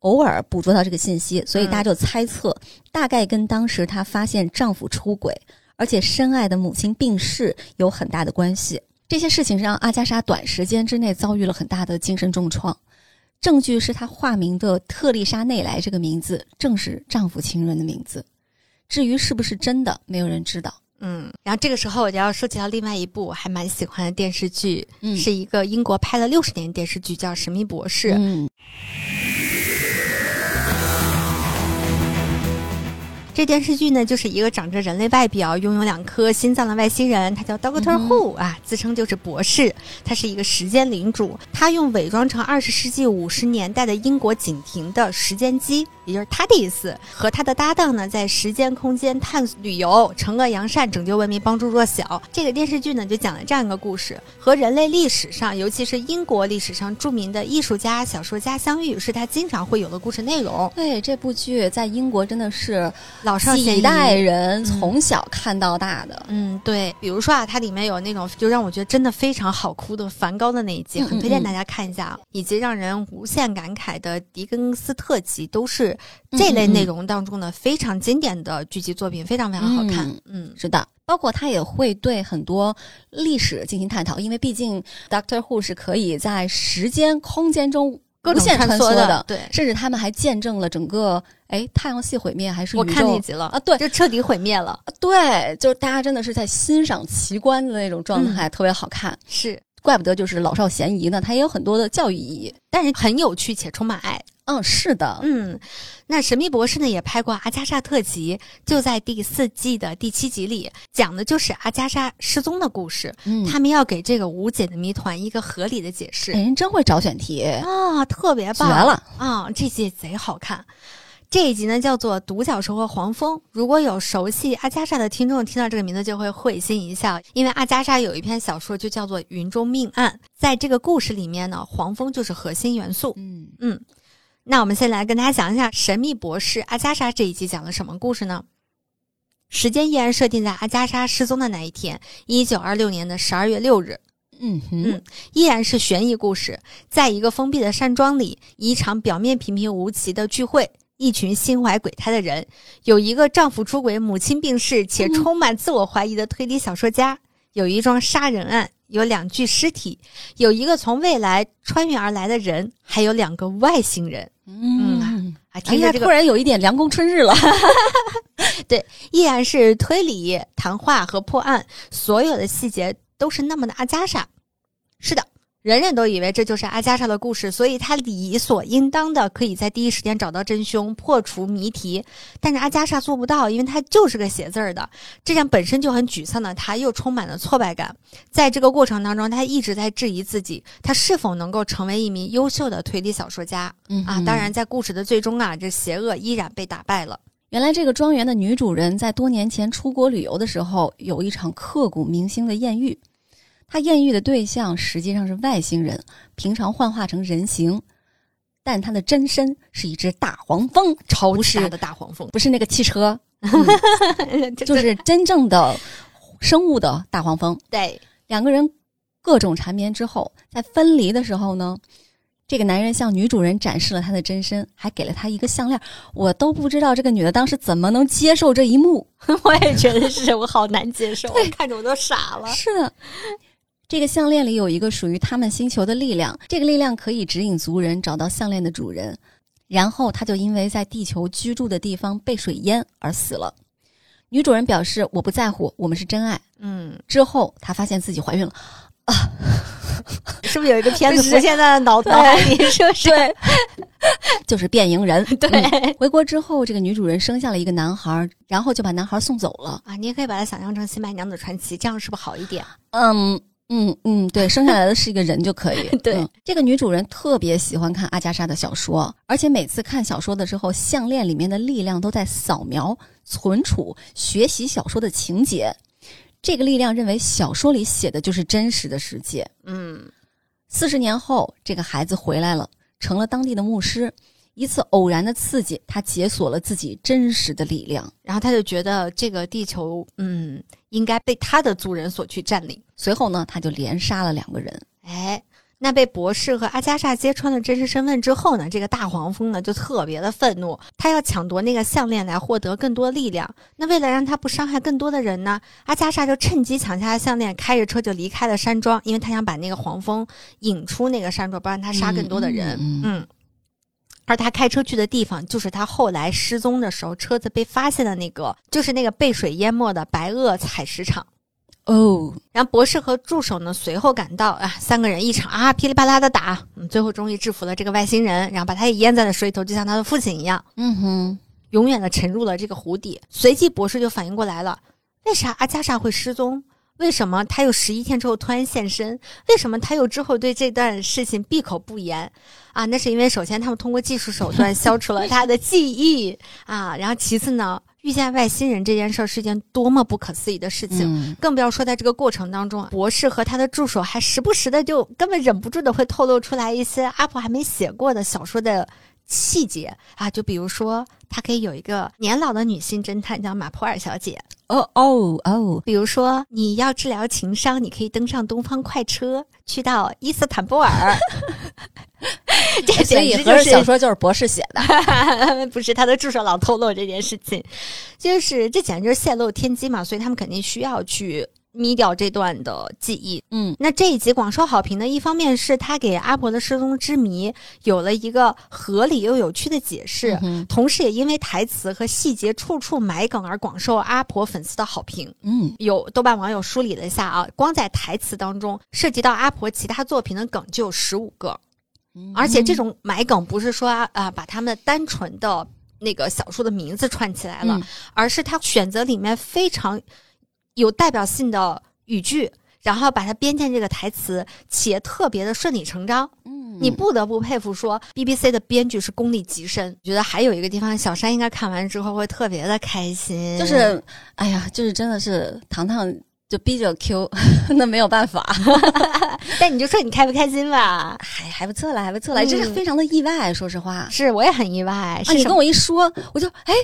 Speaker 2: 偶尔捕捉到这个信息，所以大家就猜测，大概跟当时她发现丈夫出轨，而且深爱的母亲病逝有很大的关系。这些事情让阿加莎短时间之内遭遇了很大的精神重创。证据是她化名的特丽莎内莱这个名字正是丈夫情人的名字。至于是不是真的，没有人知道。
Speaker 1: 嗯，然后这个时候我就要说起到另外一部我还蛮喜欢的电视剧，是一个英国拍了六十年电视剧，叫《神秘博士》。这电视剧呢，就是一个长着人类外表、拥有两颗心脏的外星人，他叫 Doctor Who 啊，自称就是博士。他是一个时间领主，他用伪装成二十世纪五十年代的英国警亭的时间机，也就是他的意思和他的搭档呢，在时间空间探索旅游，惩恶扬善，拯救文明，帮助弱小。这个电视剧呢，就讲了这样一个故事：和人类历史上，尤其是英国历史上著名的艺术家、小说家相遇，是他经常会有的故事内容。
Speaker 2: 对这部剧，在英国真的是。
Speaker 1: 老少
Speaker 2: 几代人从小看到大的，
Speaker 1: 嗯，对，比如说啊，它里面有那种就让我觉得真的非常好哭的梵高的那一集，很推荐大家看一下，以及让人无限感慨的狄更斯特集，都是这类内容当中的非常经典的剧集作品，非常非常好看。嗯，
Speaker 2: 是的，包括他也会对很多历史进行探讨，因为毕竟 Doctor Who 是可以在时间空间中。无限穿梭的，
Speaker 1: 对，
Speaker 2: 甚至他们还见证了整个哎太阳系毁灭，还是
Speaker 1: 我看那集了
Speaker 2: 啊，对，
Speaker 1: 就彻底毁灭了，
Speaker 2: 对，就是大家真的是在欣赏奇观的那种状态，特别好看，
Speaker 1: 是，
Speaker 2: 怪不得就是老少咸宜呢，它也有很多的教育意义，
Speaker 1: 但是很有趣且充满爱。
Speaker 2: 嗯，是的，
Speaker 1: 嗯，那《神秘博士》呢也拍过阿加莎特辑，就在第四季的第七集里，讲的就是阿加莎失踪的故事。嗯，他们要给这个无解的谜团一个合理的解释。
Speaker 2: 人真会找选题
Speaker 1: 啊，特别棒，
Speaker 2: 绝了
Speaker 1: 啊！这集贼好看。这一集呢叫做《独角兽和黄蜂》。如果有熟悉阿加莎的听众听到这个名字就会会心一笑，因为阿加莎有一篇小说就叫做《云中命案》。在这个故事里面呢，黄蜂就是核心元素。
Speaker 2: 嗯
Speaker 1: 嗯。那我们先来跟大家讲一下《神秘博士》阿加莎这一集讲了什么故事呢？时间依然设定在阿加莎失踪的那一天，一九二六年的十二月六日。
Speaker 2: 嗯嗯，
Speaker 1: 依然是悬疑故事。在一个封闭的山庄里，一场表面平平无奇的聚会，一群心怀鬼胎的人，有一个丈夫出轨、母亲病逝且充满自我怀疑的推理小说家，有一桩杀人案。有两具尸体，有一个从未来穿越而来的人，还有两个外星人。
Speaker 2: 嗯，
Speaker 1: 啊，听着
Speaker 2: 突然有一点凉宫春日了。
Speaker 1: 对，依然是推理、谈话和破案，所有的细节都是那么的阿加莎。是的。人人都以为这就是阿加莎的故事，所以他理所应当的可以在第一时间找到真凶，破除谜题。但是阿加莎做不到，因为他就是个写字儿的。这样本身就很沮丧的他，又充满了挫败感。在这个过程当中，他一直在质疑自己，他是否能够成为一名优秀的推理小说家。啊，当然，在故事的最终啊，这邪恶依然被打败了。
Speaker 2: 原来，这个庄园的女主人在多年前出国旅游的时候，有一场刻骨铭心的艳遇。他艳遇的对象实际上是外星人，平常幻化成人形，但他的真身是一只大黄蜂，
Speaker 1: 超大的大黄蜂，
Speaker 2: 不是那个汽车，就是真正的生物的大黄蜂。
Speaker 1: 对，
Speaker 2: 两个人各种缠绵之后，在分离的时候呢，这个男人向女主人展示了他的真身，还给了她一个项链。我都不知道这个女的当时怎么能接受这一幕。
Speaker 1: 我也觉得是我好难接受，看着我都傻了。
Speaker 2: 是的，这个项链里有一个属于他们星球的力量，这个力量可以指引族人找到项链的主人。然后他就因为在地球居住的地方被水淹而死了。女主人表示：“我不在乎，我们是真爱。”
Speaker 1: 嗯，
Speaker 2: 之后她发现自己怀孕了。啊，
Speaker 1: 是不是有一个片子 浮现在脑脑海里？是不是？
Speaker 2: 对，就是变蝇人。
Speaker 1: 对，
Speaker 2: 回国之后，这个女主人生下了一个男孩，然后就把男孩送走了。
Speaker 1: 啊，你也可以把它想象成《新白娘子传奇》，这样是不是好一点？
Speaker 2: 嗯嗯嗯，对，生下来的是一个人就可以。
Speaker 1: 对，
Speaker 2: 这个女主人特别喜欢看阿加莎的小说，而且每次看小说的时候，项链里面的力量都在扫描、存储、学习小说的情节。这个力量认为小说里写的就是真实的世界。
Speaker 1: 嗯，
Speaker 2: 四十年后，这个孩子回来了，成了当地的牧师。一次偶然的刺激，他解锁了自己真实的力量，
Speaker 1: 然后他就觉得这个地球，嗯，应该被他的族人所去占领。
Speaker 2: 随后呢，他就连杀了两个人。
Speaker 1: 哎。那被博士和阿加莎揭穿了真实身份之后呢，这个大黄蜂呢就特别的愤怒，他要抢夺那个项链来获得更多力量。那为了让他不伤害更多的人呢，阿加莎就趁机抢下了项链，开着车就离开了山庄，因为他想把那个黄蜂引出那个山庄，不让他杀更多的人。嗯，而他开车去的地方就是他后来失踪的时候车子被发现的那个，就是那个被水淹没的白垩采石场。
Speaker 2: 哦，
Speaker 1: 然后博士和助手呢随后赶到啊，三个人一场啊噼里啪啦的打，嗯，最后终于制服了这个外星人，然后把他也淹在了水里头，就像他的父亲一样，
Speaker 2: 嗯哼，
Speaker 1: 永远的沉入了这个湖底。随即博士就反应过来了，为啥阿加莎会失踪？为什么他又十一天之后突然现身？为什么他又之后对这段事情闭口不言？啊，那是因为首先他们通过技术手段消除了他的记忆 啊，然后其次呢？遇见外星人这件事儿是件多么不可思议的事情，更不要说在这个过程当中，博士和他的助手还时不时的就根本忍不住的会透露出来一些阿婆还没写过的小说的细节啊，就比如说他可以有一个年老的女性侦探叫马普尔小姐。
Speaker 2: 哦哦哦！
Speaker 1: 比如说，你要治疗情伤，你可以登上东方快车，去到伊斯坦布尔。这
Speaker 2: 所以
Speaker 1: 是
Speaker 2: 小说就是博士写的，
Speaker 1: 不是他的助手老透露这件事情，就是这简直就是泄露天机嘛，所以他们肯定需要去。眯掉这段的记忆，
Speaker 2: 嗯，
Speaker 1: 那这一集广受好评的一方面是他给阿婆的失踪之谜有了一个合理又有趣的解释，同时也因为台词和细节处处埋梗而广受阿婆粉丝的好评。
Speaker 2: 嗯，
Speaker 1: 有豆瓣网友梳理了一下啊，光在台词当中涉及到阿婆其他作品的梗就有十五个，而且这种埋梗不是说啊把他们单纯的那个小说的名字串起来了，而是他选择里面非常。有代表性的语句，然后把它编进这个台词，且特别的顺理成章。
Speaker 2: 嗯，
Speaker 1: 你不得不佩服，说 BBC 的编剧是功力极深。觉得还有一个地方，小山应该看完之后会特别的开心。
Speaker 2: 就是，哎呀，就是真的是糖糖就逼着 Q，那没有办法。
Speaker 1: 但你就说你开不开心吧？
Speaker 2: 还还不错了，还不错了，这是非常的意外。说实话，
Speaker 1: 是我也很意外。
Speaker 2: 是你跟我一说，我就哎。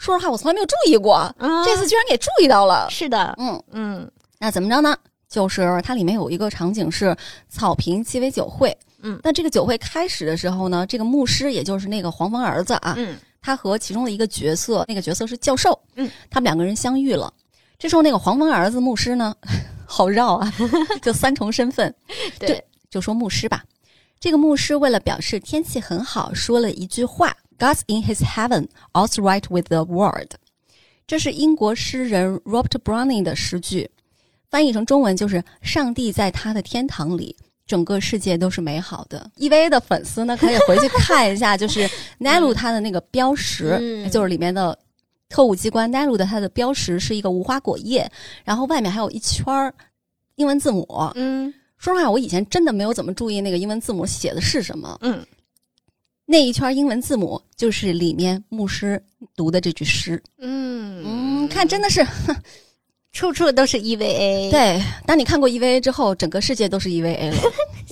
Speaker 2: 说实话，我从来没有注意过，这次居然给注意到了。
Speaker 1: 是的，
Speaker 2: 嗯
Speaker 1: 嗯，
Speaker 2: 那怎么着呢？就是它里面有一个场景是草坪鸡尾酒会，
Speaker 1: 嗯，
Speaker 2: 那这个酒会开始的时候呢，这个牧师也就是那个黄蜂儿子啊，
Speaker 1: 嗯，
Speaker 2: 他和其中的一个角色，那个角色是教授，
Speaker 1: 嗯，
Speaker 2: 他们两个人相遇了。这时候那个黄蜂儿子牧师呢，好绕啊，就三重身份，
Speaker 1: 对，
Speaker 2: 就说牧师吧。这个牧师为了表示天气很好，说了一句话。God's in His heaven, all's right with the world。这是英国诗人 Robert Browning 的诗句，翻译成中文就是“上帝在他的天堂里，整个世界都是美好的”。EVA 的粉丝呢，可以回去看一下，就是 Nelu 它的那个标识，就是里面的特务机关 Nelu 的它的标识是一个无花果叶，然后外面还有一圈儿英文字母。
Speaker 1: 嗯，
Speaker 2: 说实话，我以前真的没有怎么注意那个英文字母写的是什么。
Speaker 1: 嗯。
Speaker 2: 那一圈英文字母就是里面牧师读的这句诗。
Speaker 1: 嗯
Speaker 2: 嗯，看真的是，
Speaker 1: 处处都是 EVA。
Speaker 2: 对，当你看过 EVA 之后，整个世界都是 EVA 了。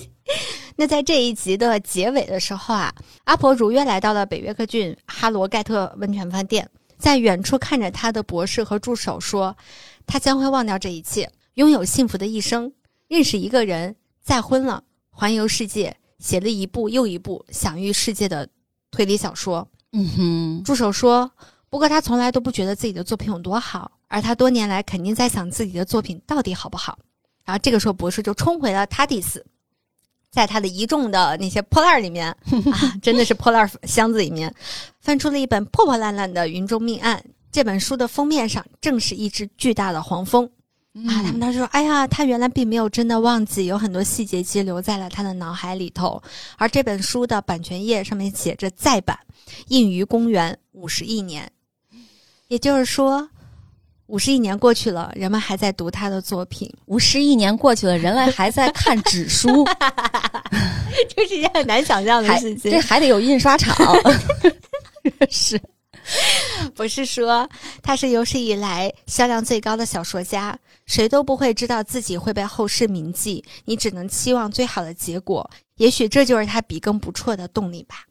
Speaker 1: 那在这一集的结尾的时候啊，阿婆如约来到了北约克郡哈罗盖特温泉饭店，在远处看着他的博士和助手说：“他将会忘掉这一切，拥有幸福的一生，认识一个人，再婚了，环游世界。”写了一部又一部享誉世界的推理小说。
Speaker 2: 嗯哼，
Speaker 1: 助手说，不过他从来都不觉得自己的作品有多好，而他多年来肯定在想自己的作品到底好不好。然后这个时候，博士就冲回了塔迪斯，在他的一众的那些破烂里面 啊，真的是破烂箱子里面，翻出了一本破破烂烂的《云中命案》。这本书的封面上正是一只巨大的黄蜂啊！他们当时说：“哎呀，他原来并没有真的忘记，有很多细节其实留在了他的脑海里头。”而这本书的版权页上面写着“再版，印于公元五十亿年”，也就是说。五十亿年过去了，人们还在读他的作品。
Speaker 2: 五十亿年过去了，人类还在看纸书，
Speaker 1: 这是一件很难想象的事情。
Speaker 2: 这还得有印刷厂。是，
Speaker 1: 不是说他是有史以来销量最高的小说家？谁都不会知道自己会被后世铭记，你只能期望最好的结果。也许这就是他笔耕不辍的动力吧。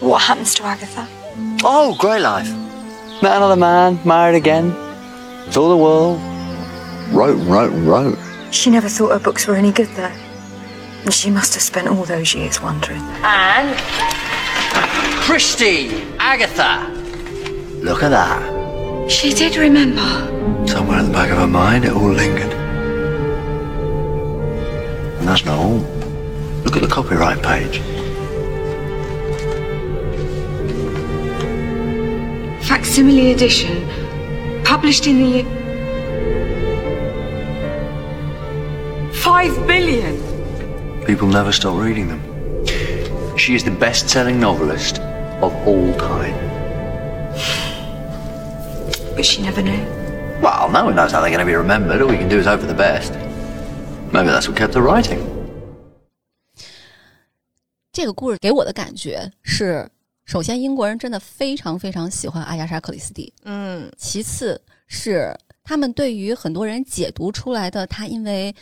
Speaker 3: What happens to Agatha?
Speaker 4: Oh, great life. Met another man, married again. Saw the world. Wrote wrote wrote.
Speaker 3: She never thought her books were any good, though. And she must have spent all those years wondering.
Speaker 4: And. Christy! Agatha! Look at that.
Speaker 3: She did remember.
Speaker 4: Somewhere in the back of her mind, it all lingered. And that's not all. Look at the copyright page.
Speaker 3: Facsimile edition published in the Five billion.
Speaker 4: People never stop reading them. She is the best-selling novelist of all time.
Speaker 3: But she never knew.
Speaker 4: Well, no one knows how they're going to be remembered. All we can do is hope for the best. Maybe that's what kept her writing.
Speaker 2: 这个故事给我的感觉是首先，英国人真的非常非常喜欢阿加莎·克里斯蒂。
Speaker 1: 嗯，
Speaker 2: 其次是他们对于很多人解读出来的她因为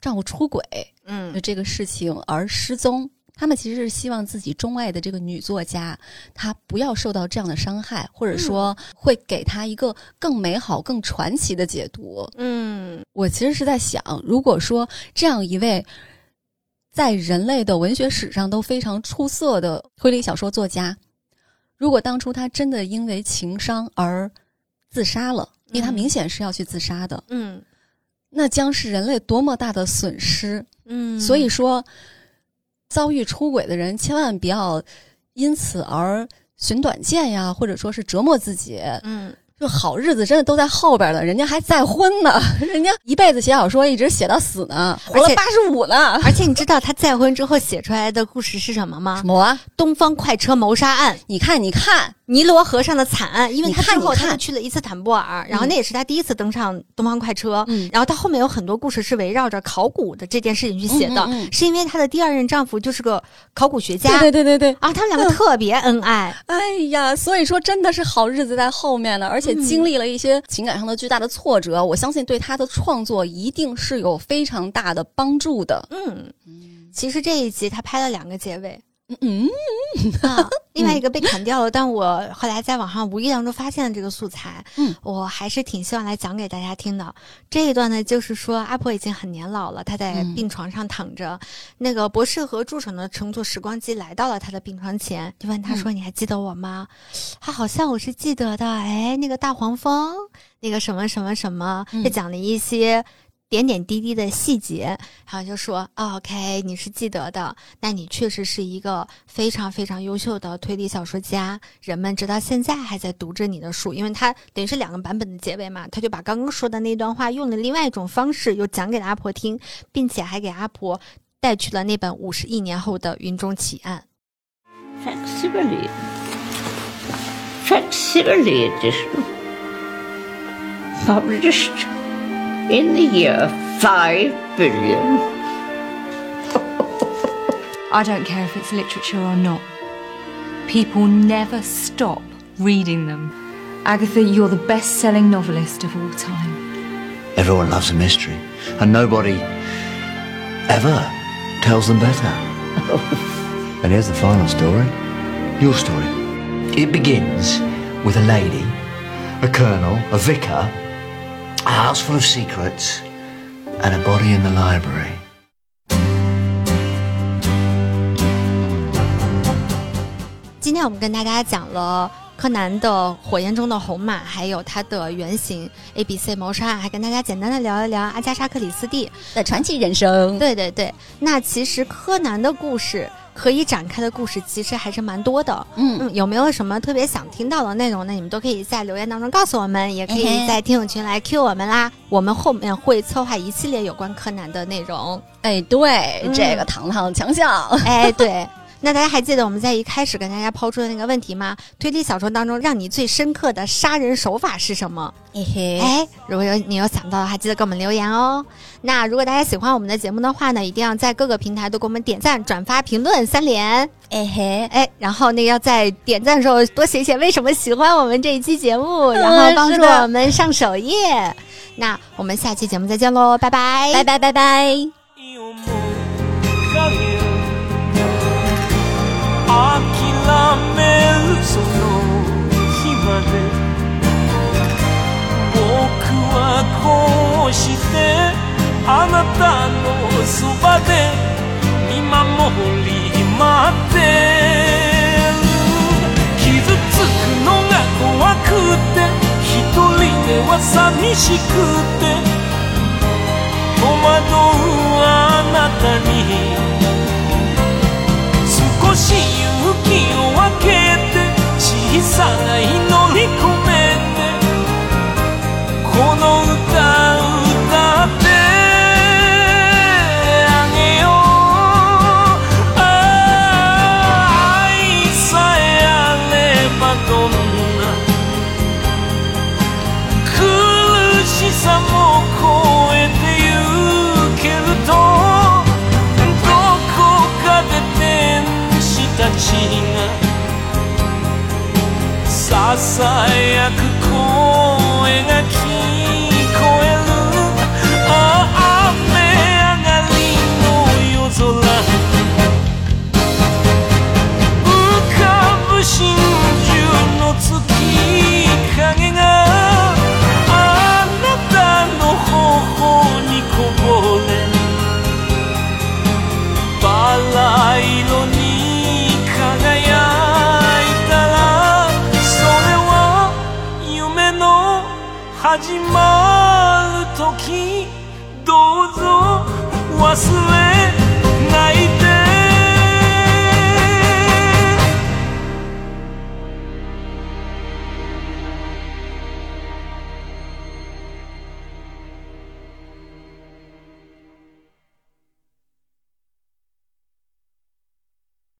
Speaker 2: 丈夫出轨，嗯的这个事情而失踪，他们其实是希望自己钟爱的这个女作家她不要受到这样的伤害，或者说会给她一个更美好、更传奇的解读。
Speaker 1: 嗯，
Speaker 2: 我其实是在想，如果说这样一位在人类的文学史上都非常出色的推理小说作家。如果当初他真的因为情伤而自杀了，因为他明显是要去自杀的，
Speaker 1: 嗯，
Speaker 2: 那将是人类多么大的损失，
Speaker 1: 嗯，
Speaker 2: 所以说，遭遇出轨的人千万不要因此而寻短见呀，或者说是折磨自己，
Speaker 1: 嗯。
Speaker 2: 就好日子真的都在后边了，人家还再婚呢，人家一辈子写小说一直写到死呢，活了八十五呢。
Speaker 1: 而且你知道他再婚之后写出来的故事是什么吗？
Speaker 2: 什么啊？
Speaker 1: 东方快车谋杀案。
Speaker 2: 你看，你看。
Speaker 1: 尼罗河上的惨案，因为他
Speaker 2: 之
Speaker 1: 后他去了伊斯坦布尔，然后那也是他第一次登上东方快车。嗯，然后他后面有很多故事是围绕着考古的这件事情去写的，是因为他的第二任丈夫就是个考古学家。
Speaker 2: 对对对对
Speaker 1: 啊，他们两个特别恩爱。
Speaker 2: 哎呀，所以说真的是好日子在后面呢，而且经历了一些情感上的巨大的挫折，我相信对他的创作一定是有非常大的帮助的。
Speaker 1: 嗯，其实这一集他拍了两个结尾。
Speaker 2: 嗯
Speaker 1: 啊，另外一个被砍掉了，但我后来在网上无意当中发现了这个素材，
Speaker 2: 嗯，
Speaker 1: 我还是挺希望来讲给大家听的。这一段呢，就是说阿婆已经很年老了，她在病床上躺着，那个博士和助手呢乘坐时光机来到了她的病床前，就问她说：“你还记得我吗？”她好像我是记得的，哎，那个大黄蜂，那个什么什么什么，就讲了一些。点点滴滴的细节，然后就说：“OK，你是记得的，那你确实是一个非常非常优秀的推理小说家。人们直到现在还在读着你的书，因为他等于是两个版本的结尾嘛，他就把刚刚说的那段话用了另外一种方式又讲给了阿婆听，并且还给阿婆带去了那本五十亿年后的《云中奇案》。”
Speaker 5: Facsimile edition published. In the year five billion.
Speaker 6: I don't care if it's literature or not. People never stop reading them. Agatha, you're the best selling novelist of all time.
Speaker 4: Everyone loves a mystery, and nobody ever tells them better. and here's the final story your story. It begins with a lady, a colonel, a vicar, a house full of secrets and a body in the library。
Speaker 1: 今天我们跟大家讲了柯南的火焰中的红马，还有他的原型 ABC 谋杀案，还跟大家简单的聊一聊阿加莎·克里斯蒂
Speaker 2: 的传奇人生。
Speaker 1: 对对对，那其实柯南的故事。可以展开的故事其实还是蛮多的，嗯嗯，有没有什么特别想听到的内容呢？你们都可以在留言当中告诉我们，也可以在听友群来 Q 我们啦。我们后面会策划一系列有关柯南的内容。
Speaker 2: 哎，对，这个糖糖强项，
Speaker 1: 哎，对。那大家还记得我们在一开始跟大家抛出的那个问题吗？推理小说当中让你最深刻的杀人手法是什么？嘿嘿，哎，如果有你有想到的话，记得给我们留言哦。那如果大家喜欢我们的节目的话呢，一定要在各个平台都给我们点赞、转发、评论三连。哎嘿，哎，然后那个要在点赞的时候多写写为什么喜欢我们这一期节目，然后帮助我们上首页。那我们下期节目再见喽，拜拜，
Speaker 2: 拜拜，拜拜。
Speaker 7: めるその日まで僕はこうしてあなたのそばで見守り待ってる。傷つくのが怖くて一人では寂しくて。戸惑うあなたに。少しさない乗り込め Masaya